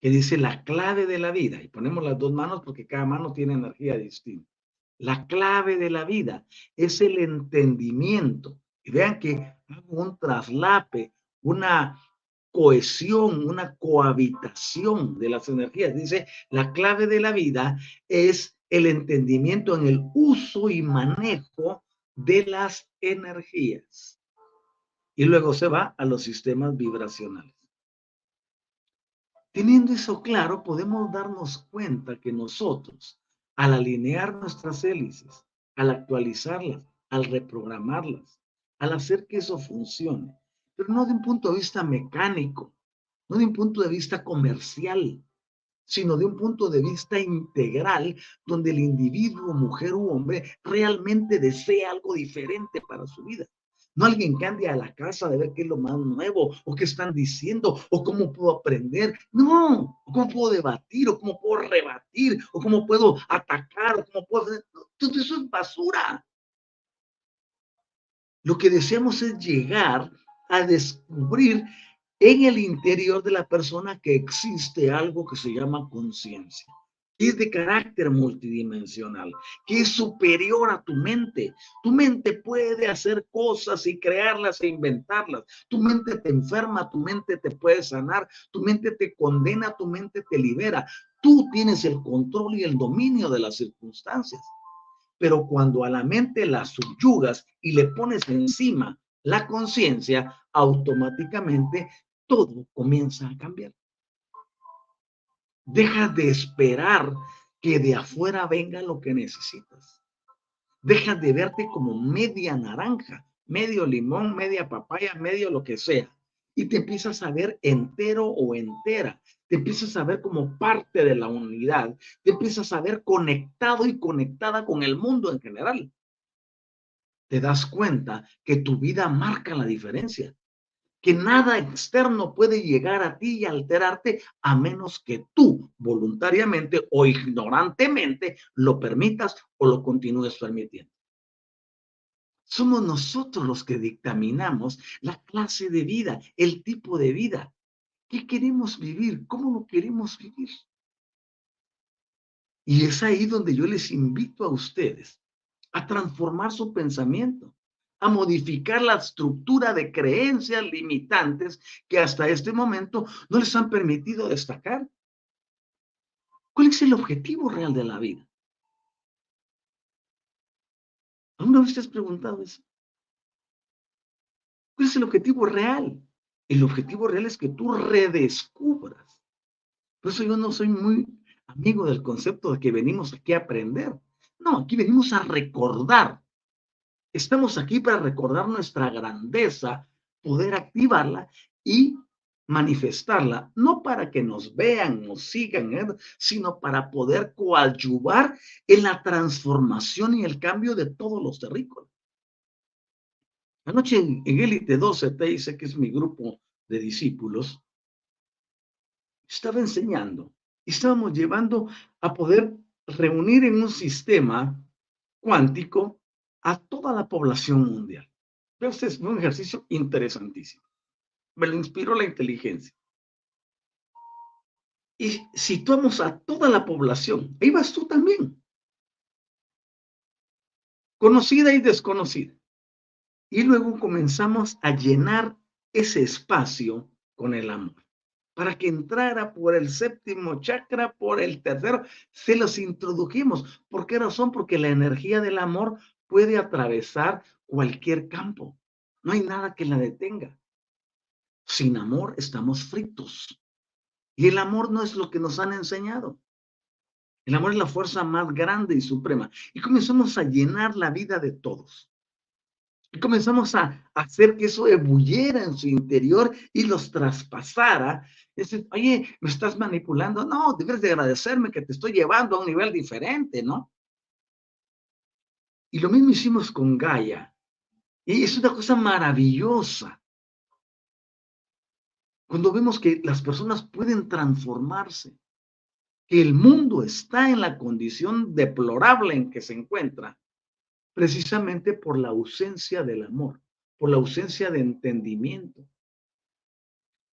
A: que dice la clave de la vida y ponemos las dos manos porque cada mano tiene energía distinta. La clave de la vida es el entendimiento. Y vean que un traslape, una cohesión, una cohabitación de las energías. Dice, la clave de la vida es el entendimiento en el uso y manejo de las energías. Y luego se va a los sistemas vibracionales. Teniendo eso claro, podemos darnos cuenta que nosotros al alinear nuestras hélices, al actualizarlas, al reprogramarlas, al hacer que eso funcione, pero no de un punto de vista mecánico, no de un punto de vista comercial, sino de un punto de vista integral, donde el individuo, mujer u hombre, realmente desea algo diferente para su vida. No alguien que ande a la casa de ver qué es lo más nuevo, o qué están diciendo, o cómo puedo aprender. No, cómo puedo debatir, o cómo puedo rebatir, o cómo puedo atacar, o cómo puedo... Todo eso es basura. Lo que deseamos es llegar a descubrir en el interior de la persona que existe algo que se llama conciencia. Es de carácter multidimensional, que es superior a tu mente. Tu mente puede hacer cosas y crearlas e inventarlas. Tu mente te enferma, tu mente te puede sanar, tu mente te condena, tu mente te libera. Tú tienes el control y el dominio de las circunstancias. Pero cuando a la mente la subyugas y le pones encima la conciencia, automáticamente todo comienza a cambiar. Deja de esperar que de afuera venga lo que necesitas. Deja de verte como media naranja, medio limón, media papaya, medio lo que sea. Y te empiezas a ver entero o entera. Te empiezas a ver como parte de la unidad. Te empiezas a ver conectado y conectada con el mundo en general. Te das cuenta que tu vida marca la diferencia que nada externo puede llegar a ti y alterarte a menos que tú voluntariamente o ignorantemente lo permitas o lo continúes permitiendo. Somos nosotros los que dictaminamos la clase de vida, el tipo de vida. ¿Qué queremos vivir? ¿Cómo lo queremos vivir? Y es ahí donde yo les invito a ustedes a transformar su pensamiento a modificar la estructura de creencias limitantes que hasta este momento no les han permitido destacar. ¿Cuál es el objetivo real de la vida? ¿Alguna vez te has preguntado eso? ¿Cuál es el objetivo real? El objetivo real es que tú redescubras. Por eso yo no soy muy amigo del concepto de que venimos aquí a aprender. No, aquí venimos a recordar Estamos aquí para recordar nuestra grandeza, poder activarla y manifestarla, no para que nos vean, nos sigan, ¿eh? sino para poder coadyuvar en la transformación y el cambio de todos los terrícolas. Anoche en, Élite 12, te dice que es mi grupo de discípulos, estaba enseñando estábamos llevando a poder reunir en un sistema cuántico a toda la población mundial. Este es un ejercicio interesantísimo. Me lo inspiró la inteligencia. Y situamos a toda la población. Ahí vas tú también. Conocida y desconocida. Y luego comenzamos a llenar ese espacio con el amor. Para que entrara por el séptimo chakra, por el tercero, se los introdujimos. ¿Por qué razón? Porque la energía del amor puede atravesar cualquier campo. No hay nada que la detenga. Sin amor estamos fritos. Y el amor no es lo que nos han enseñado. El amor es la fuerza más grande y suprema. Y comenzamos a llenar la vida de todos. Y comenzamos a hacer que eso ebulliera en su interior y los traspasara. Dice, oye, me estás manipulando. No, debes de agradecerme que te estoy llevando a un nivel diferente, ¿no? Y lo mismo hicimos con Gaia. Y es una cosa maravillosa. Cuando vemos que las personas pueden transformarse, que el mundo está en la condición deplorable en que se encuentra, precisamente por la ausencia del amor, por la ausencia de entendimiento.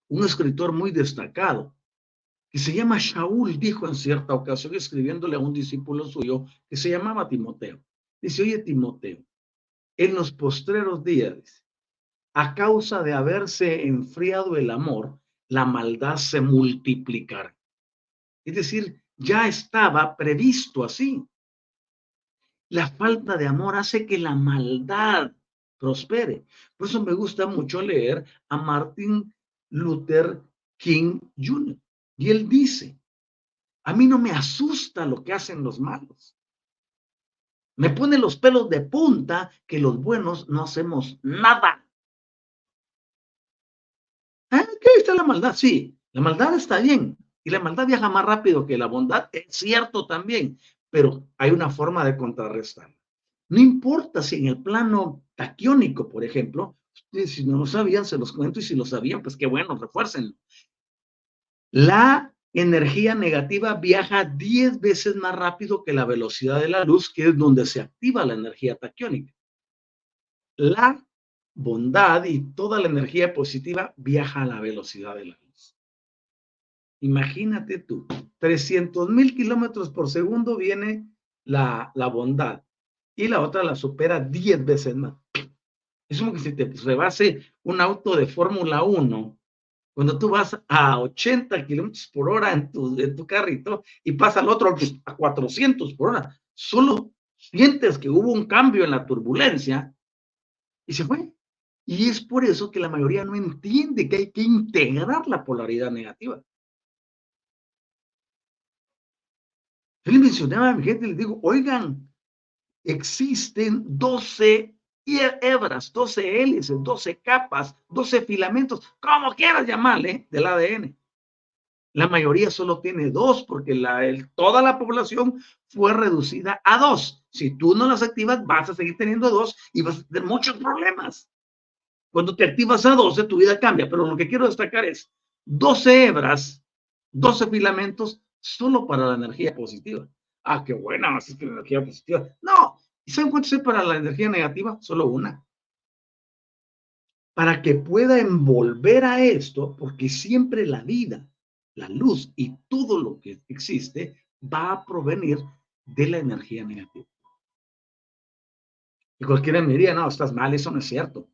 A: Un escritor muy destacado, que se llama Shaul, dijo en cierta ocasión, escribiéndole a un discípulo suyo que se llamaba Timoteo, Dice, oye Timoteo, en los postreros días, a causa de haberse enfriado el amor, la maldad se multiplicará. Es decir, ya estaba previsto así. La falta de amor hace que la maldad prospere. Por eso me gusta mucho leer a Martin Luther King Jr. Y él dice, a mí no me asusta lo que hacen los malos. Me pone los pelos de punta que los buenos no hacemos nada. ¿Eh? ¿Qué está la maldad? Sí, la maldad está bien. Y la maldad viaja más rápido que la bondad, es cierto también, pero hay una forma de contrarrestar. No importa si en el plano taquiónico, por ejemplo, si no lo sabían, se los cuento, y si lo sabían, pues qué bueno, refuércenlo. La energía negativa viaja 10 veces más rápido que la velocidad de la luz, que es donde se activa la energía taquiónica. La bondad y toda la energía positiva viaja a la velocidad de la luz. Imagínate tú, 300 mil kilómetros por segundo viene la, la bondad y la otra la supera 10 veces más. Es como que si te rebase un auto de Fórmula 1, cuando tú vas a 80 kilómetros por hora en tu, en tu carrito y pasa al otro a 400 por hora, solo sientes que hubo un cambio en la turbulencia y se fue. Y es por eso que la mayoría no entiende que hay que integrar la polaridad negativa. Yo le mencionaba a mi gente, les digo, oigan, existen 12 hebras, 12 hélices, 12 capas, 12 filamentos, como quieras llamarle, del ADN. La mayoría solo tiene dos porque la, toda la población fue reducida a dos. Si tú no las activas, vas a seguir teniendo dos y vas a tener muchos problemas. Cuando te activas a 12, tu vida cambia. Pero lo que quiero destacar es 12 hebras, 12 filamentos solo para la energía positiva. Ah, qué buena, es que la energía positiva. No, ¿y saben cuánto es para la energía negativa? Solo una. Para que pueda envolver a esto, porque siempre la vida, la luz y todo lo que existe va a provenir de la energía negativa. Y cualquiera me diría, no, estás mal, eso no es cierto.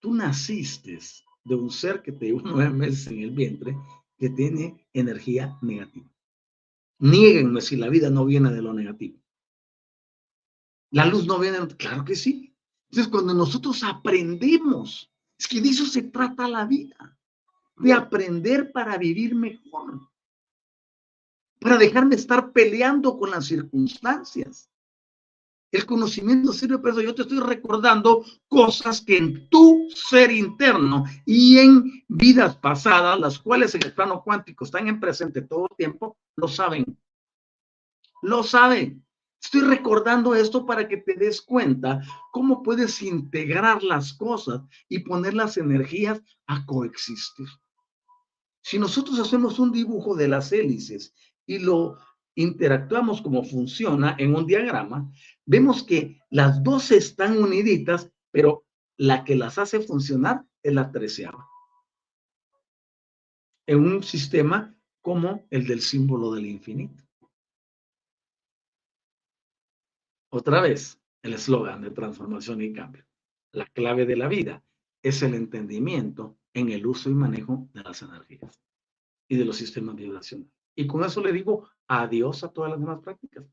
A: Tú naciste de un ser que te llevó nueve meses en el vientre que tiene energía negativa. Niéguenme si la vida no viene de lo negativo. La luz no viene, claro que sí. Entonces, cuando nosotros aprendemos, es que de eso se trata la vida, de aprender para vivir mejor, para dejarme estar peleando con las circunstancias. El conocimiento sirve para eso. Yo te estoy recordando cosas que en tu ser interno y en vidas pasadas, las cuales en el plano cuántico están en presente todo el tiempo, lo saben. Lo saben. Estoy recordando esto para que te des cuenta cómo puedes integrar las cosas y poner las energías a coexistir. Si nosotros hacemos un dibujo de las hélices y lo interactuamos como funciona en un diagrama, vemos que las dos están uniditas, pero la que las hace funcionar es la treceava. En un sistema como el del símbolo del infinito. Otra vez, el eslogan de transformación y cambio. La clave de la vida es el entendimiento en el uso y manejo de las energías y de los sistemas vibracionales. Y con eso le digo adiós a todas las demás prácticas.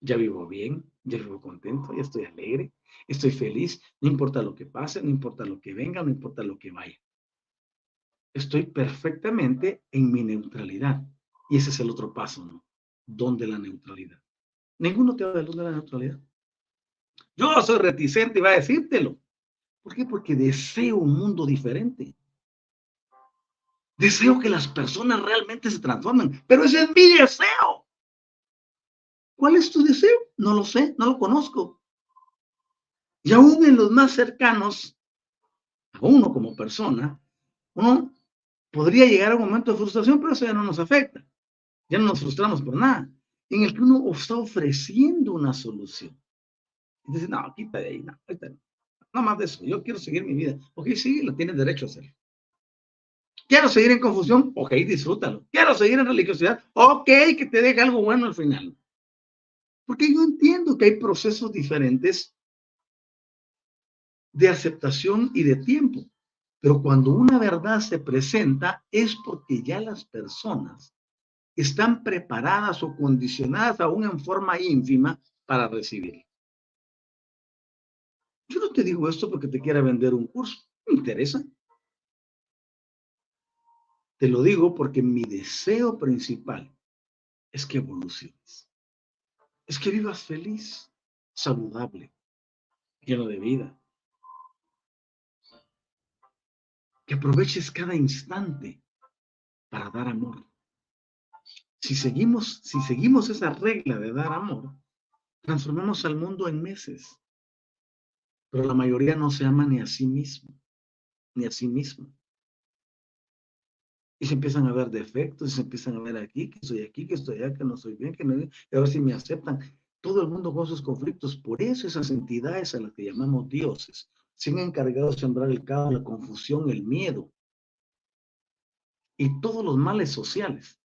A: Ya vivo bien, ya vivo contento, ya estoy alegre, estoy feliz, no importa lo que pase, no importa lo que venga, no importa lo que vaya. Estoy perfectamente en mi neutralidad. Y ese es el otro paso, ¿no? ¿Dónde la neutralidad? Ninguno te habla de la neutralidad. Yo soy reticente y va a decírtelo. ¿Por qué? Porque deseo un mundo diferente. Deseo que las personas realmente se transformen, pero ese es mi deseo. ¿Cuál es tu deseo? No lo sé, no lo conozco. Y aún en los más cercanos, a uno como persona, uno podría llegar a un momento de frustración, pero eso ya no nos afecta. Ya no nos frustramos por nada. En el que uno está ofreciendo una solución. Y dice, no, quita de ahí, no, no. No más de eso, yo quiero seguir mi vida. Ok, sí, lo tienes derecho a hacer. Quiero seguir en confusión, ok, disfrútalo. Quiero seguir en religiosidad, ok, que te deje algo bueno al final. Porque yo entiendo que hay procesos diferentes de aceptación y de tiempo. Pero cuando una verdad se presenta es porque ya las personas están preparadas o condicionadas aún en forma ínfima para recibirla. Yo no te digo esto porque te quiera vender un curso, me interesa. Te lo digo porque mi deseo principal es que evoluciones. Es que vivas feliz, saludable, lleno de vida. Que aproveches cada instante para dar amor. Si seguimos, si seguimos esa regla de dar amor, transformamos al mundo en meses. Pero la mayoría no se ama ni a sí mismo, ni a sí mismo. Y se empiezan a ver defectos, y se empiezan a ver aquí, que soy aquí, que estoy allá, que no soy bien, que no, y a ver si me aceptan. Todo el mundo con sus conflictos. Por eso esas entidades a las que llamamos dioses se han encargado de sembrar el caos, la confusión, el miedo. y todos los males sociales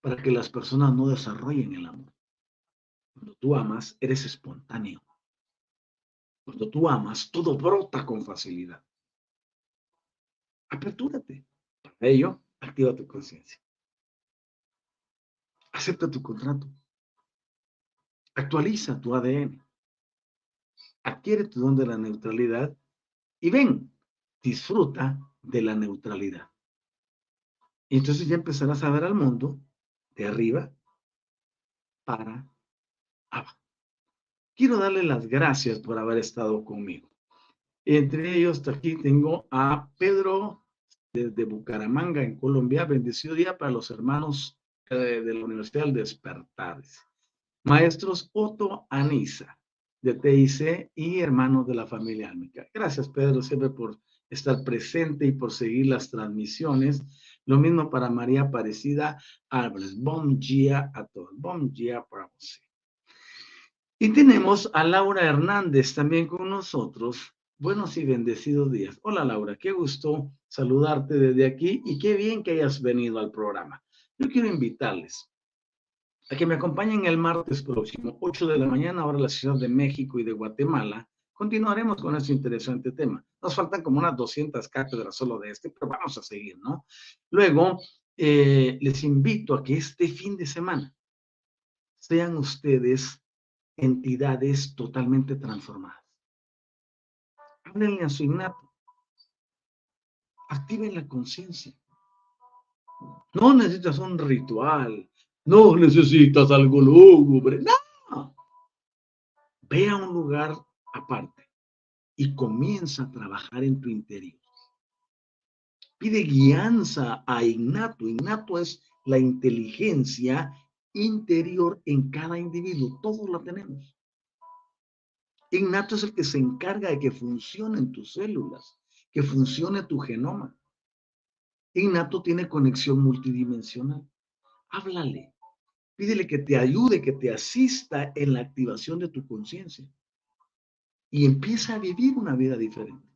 A: para que las personas no desarrollen el amor. Cuando tú amas, eres espontáneo. Cuando tú amas, todo brota con facilidad. Apertúrate. Para ello, activa tu conciencia. Acepta tu contrato. Actualiza tu ADN. Adquiere tu don de la neutralidad y ven, disfruta de la neutralidad. Y entonces ya empezarás a ver al mundo de arriba para abajo. Quiero darle las gracias por haber estado conmigo. Entre ellos, aquí tengo a Pedro desde Bucaramanga, en Colombia. Bendecido día para los hermanos eh, de la Universidad del Despertar. Maestros Otto Anisa, de TIC y hermanos de la familia Álmica. Gracias, Pedro, siempre por estar presente y por seguir las transmisiones. Lo mismo para María Aparecida Álvarez. Bom dia a todos. Bom dia para usted. Y tenemos a Laura Hernández también con nosotros. Buenos y bendecidos días. Hola Laura, qué gusto saludarte desde aquí y qué bien que hayas venido al programa. Yo quiero invitarles a que me acompañen el martes próximo, 8 de la mañana, ahora en la Ciudad de México y de Guatemala. Continuaremos con este interesante tema. Nos faltan como unas 200 cátedras solo de este, pero vamos a seguir, ¿no? Luego, eh, les invito a que este fin de semana sean ustedes entidades totalmente transformadas. Háblenle a su innato. Activen la conciencia. No necesitas un ritual. No necesitas algo lúgubre. No. Ve a un lugar aparte y comienza a trabajar en tu interior. Pide guianza a innato. Innato es la inteligencia interior en cada individuo. Todos la tenemos. Innato es el que se encarga de que funcionen tus células, que funcione tu genoma. Innato tiene conexión multidimensional. Háblale. Pídele que te ayude, que te asista en la activación de tu conciencia. Y empieza a vivir una vida diferente.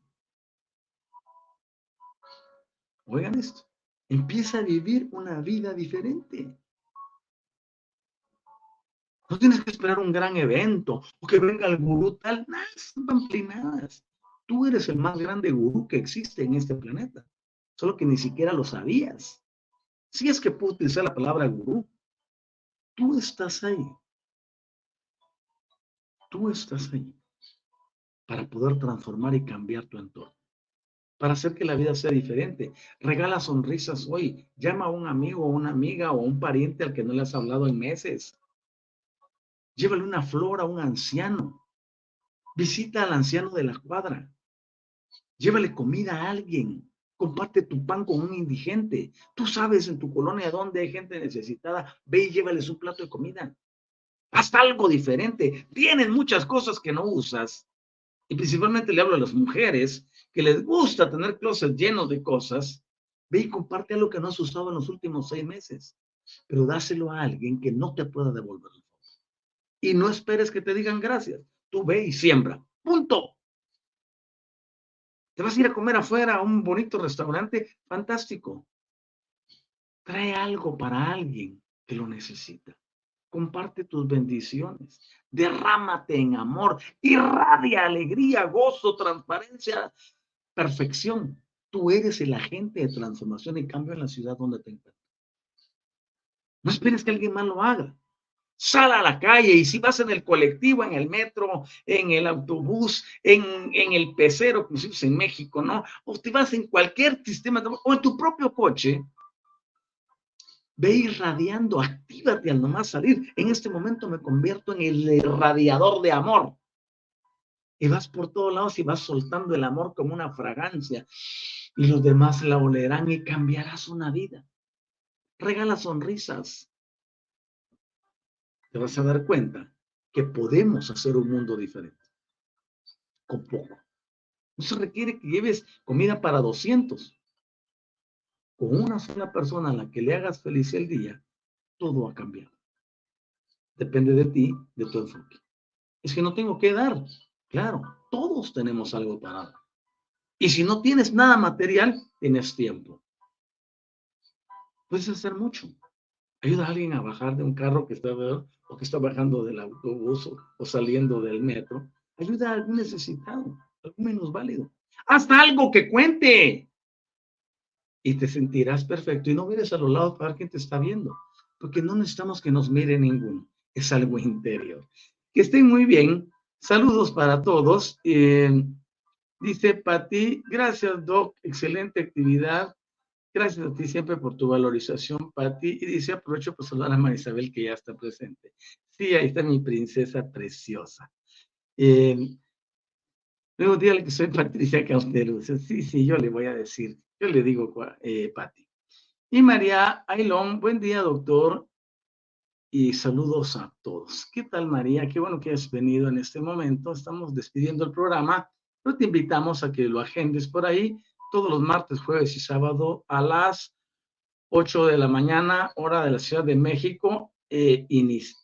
A: Oigan esto. Empieza a vivir una vida diferente. No tienes que esperar un gran evento o que venga el gurú tal. Nada, son pamplinadas. Tú eres el más grande gurú que existe en este planeta. Solo que ni siquiera lo sabías. Si es que puedo utilizar la palabra gurú. Tú estás ahí. Tú estás ahí para poder transformar y cambiar tu entorno para hacer que la vida sea diferente. Regala sonrisas hoy. Llama a un amigo o una amiga o un pariente al que no le has hablado en meses. Llévale una flor a un anciano. Visita al anciano de la cuadra. Llévale comida a alguien. Comparte tu pan con un indigente. Tú sabes en tu colonia dónde hay gente necesitada. Ve y llévale su plato de comida. Haz algo diferente. Tienen muchas cosas que no usas. Y principalmente le hablo a las mujeres que les gusta tener closets llenos de cosas. Ve y comparte algo que no has usado en los últimos seis meses. Pero dáselo a alguien que no te pueda devolverlo y no esperes que te digan gracias. Tú ve y siembra. Punto. Te vas a ir a comer afuera a un bonito restaurante. Fantástico. Trae algo para alguien que lo necesita. Comparte tus bendiciones. Derrámate en amor. Irradia alegría, gozo, transparencia, perfección. Tú eres el agente de transformación y cambio en la ciudad donde te encuentras. No esperes que alguien más lo haga. Sal a la calle y si vas en el colectivo, en el metro, en el autobús, en, el pecero, como se en México, ¿no? O te vas en cualquier sistema, o en tu propio coche, ve irradiando, actívate al nomás salir. En este momento me convierto en el irradiador de amor. Y vas por todos lados y vas soltando el amor como una fragancia. Y los demás la olerán y cambiarás una vida. Regala sonrisas te vas a dar cuenta que podemos hacer un mundo diferente. Con poco. No se requiere que lleves comida para 200. Con una sola persona a la que le hagas feliz el día, todo va a cambiar. Depende de ti, de tu enfoque. Es que no tengo que dar. Claro, todos tenemos algo para dar. Y si no tienes nada material, tienes tiempo. puedes hacer mucho. Ayuda a alguien a bajar de un carro que está, o que está bajando del autobús o, saliendo del metro. Ayuda a algún necesitado, algo menos válido. Hasta algo que cuente. Y te sentirás perfecto. Y no mires a los lados para ver quién te está viendo. Porque no necesitamos que nos mire ninguno. Es algo interior. Que estén muy bien. Saludos para todos. Eh, dice Pati, gracias Doc, excelente actividad. Gracias a ti siempre por tu valorización, Pati. Y dice, aprovecho para saludar a María Isabel que ya está presente. Sí, ahí está mi princesa preciosa. Eh, luego dígale que soy Patricia Cauterucci. Sí, sí, yo le voy a decir. Yo le digo, eh, Pati. Y María Ailón, buen día, doctor. Y saludos a todos. ¿Qué tal, María? Qué bueno que has venido en este momento. Estamos despidiendo el programa, pero te invitamos a que lo agendes por ahí todos los martes, jueves y sábado a las 8 de la mañana, hora de la Ciudad de México. Eh,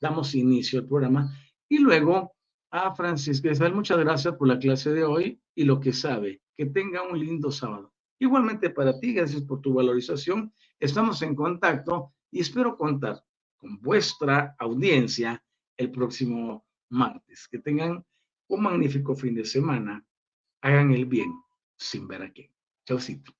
A: damos inicio al programa. Y luego a Francisco Isabel, muchas gracias por la clase de hoy y lo que sabe. Que tenga un lindo sábado. Igualmente para ti, gracias por tu valorización. Estamos en contacto y espero contar con vuestra audiencia el próximo martes. Que tengan un magnífico fin de semana. Hagan el bien sin ver a quién. Chaucito.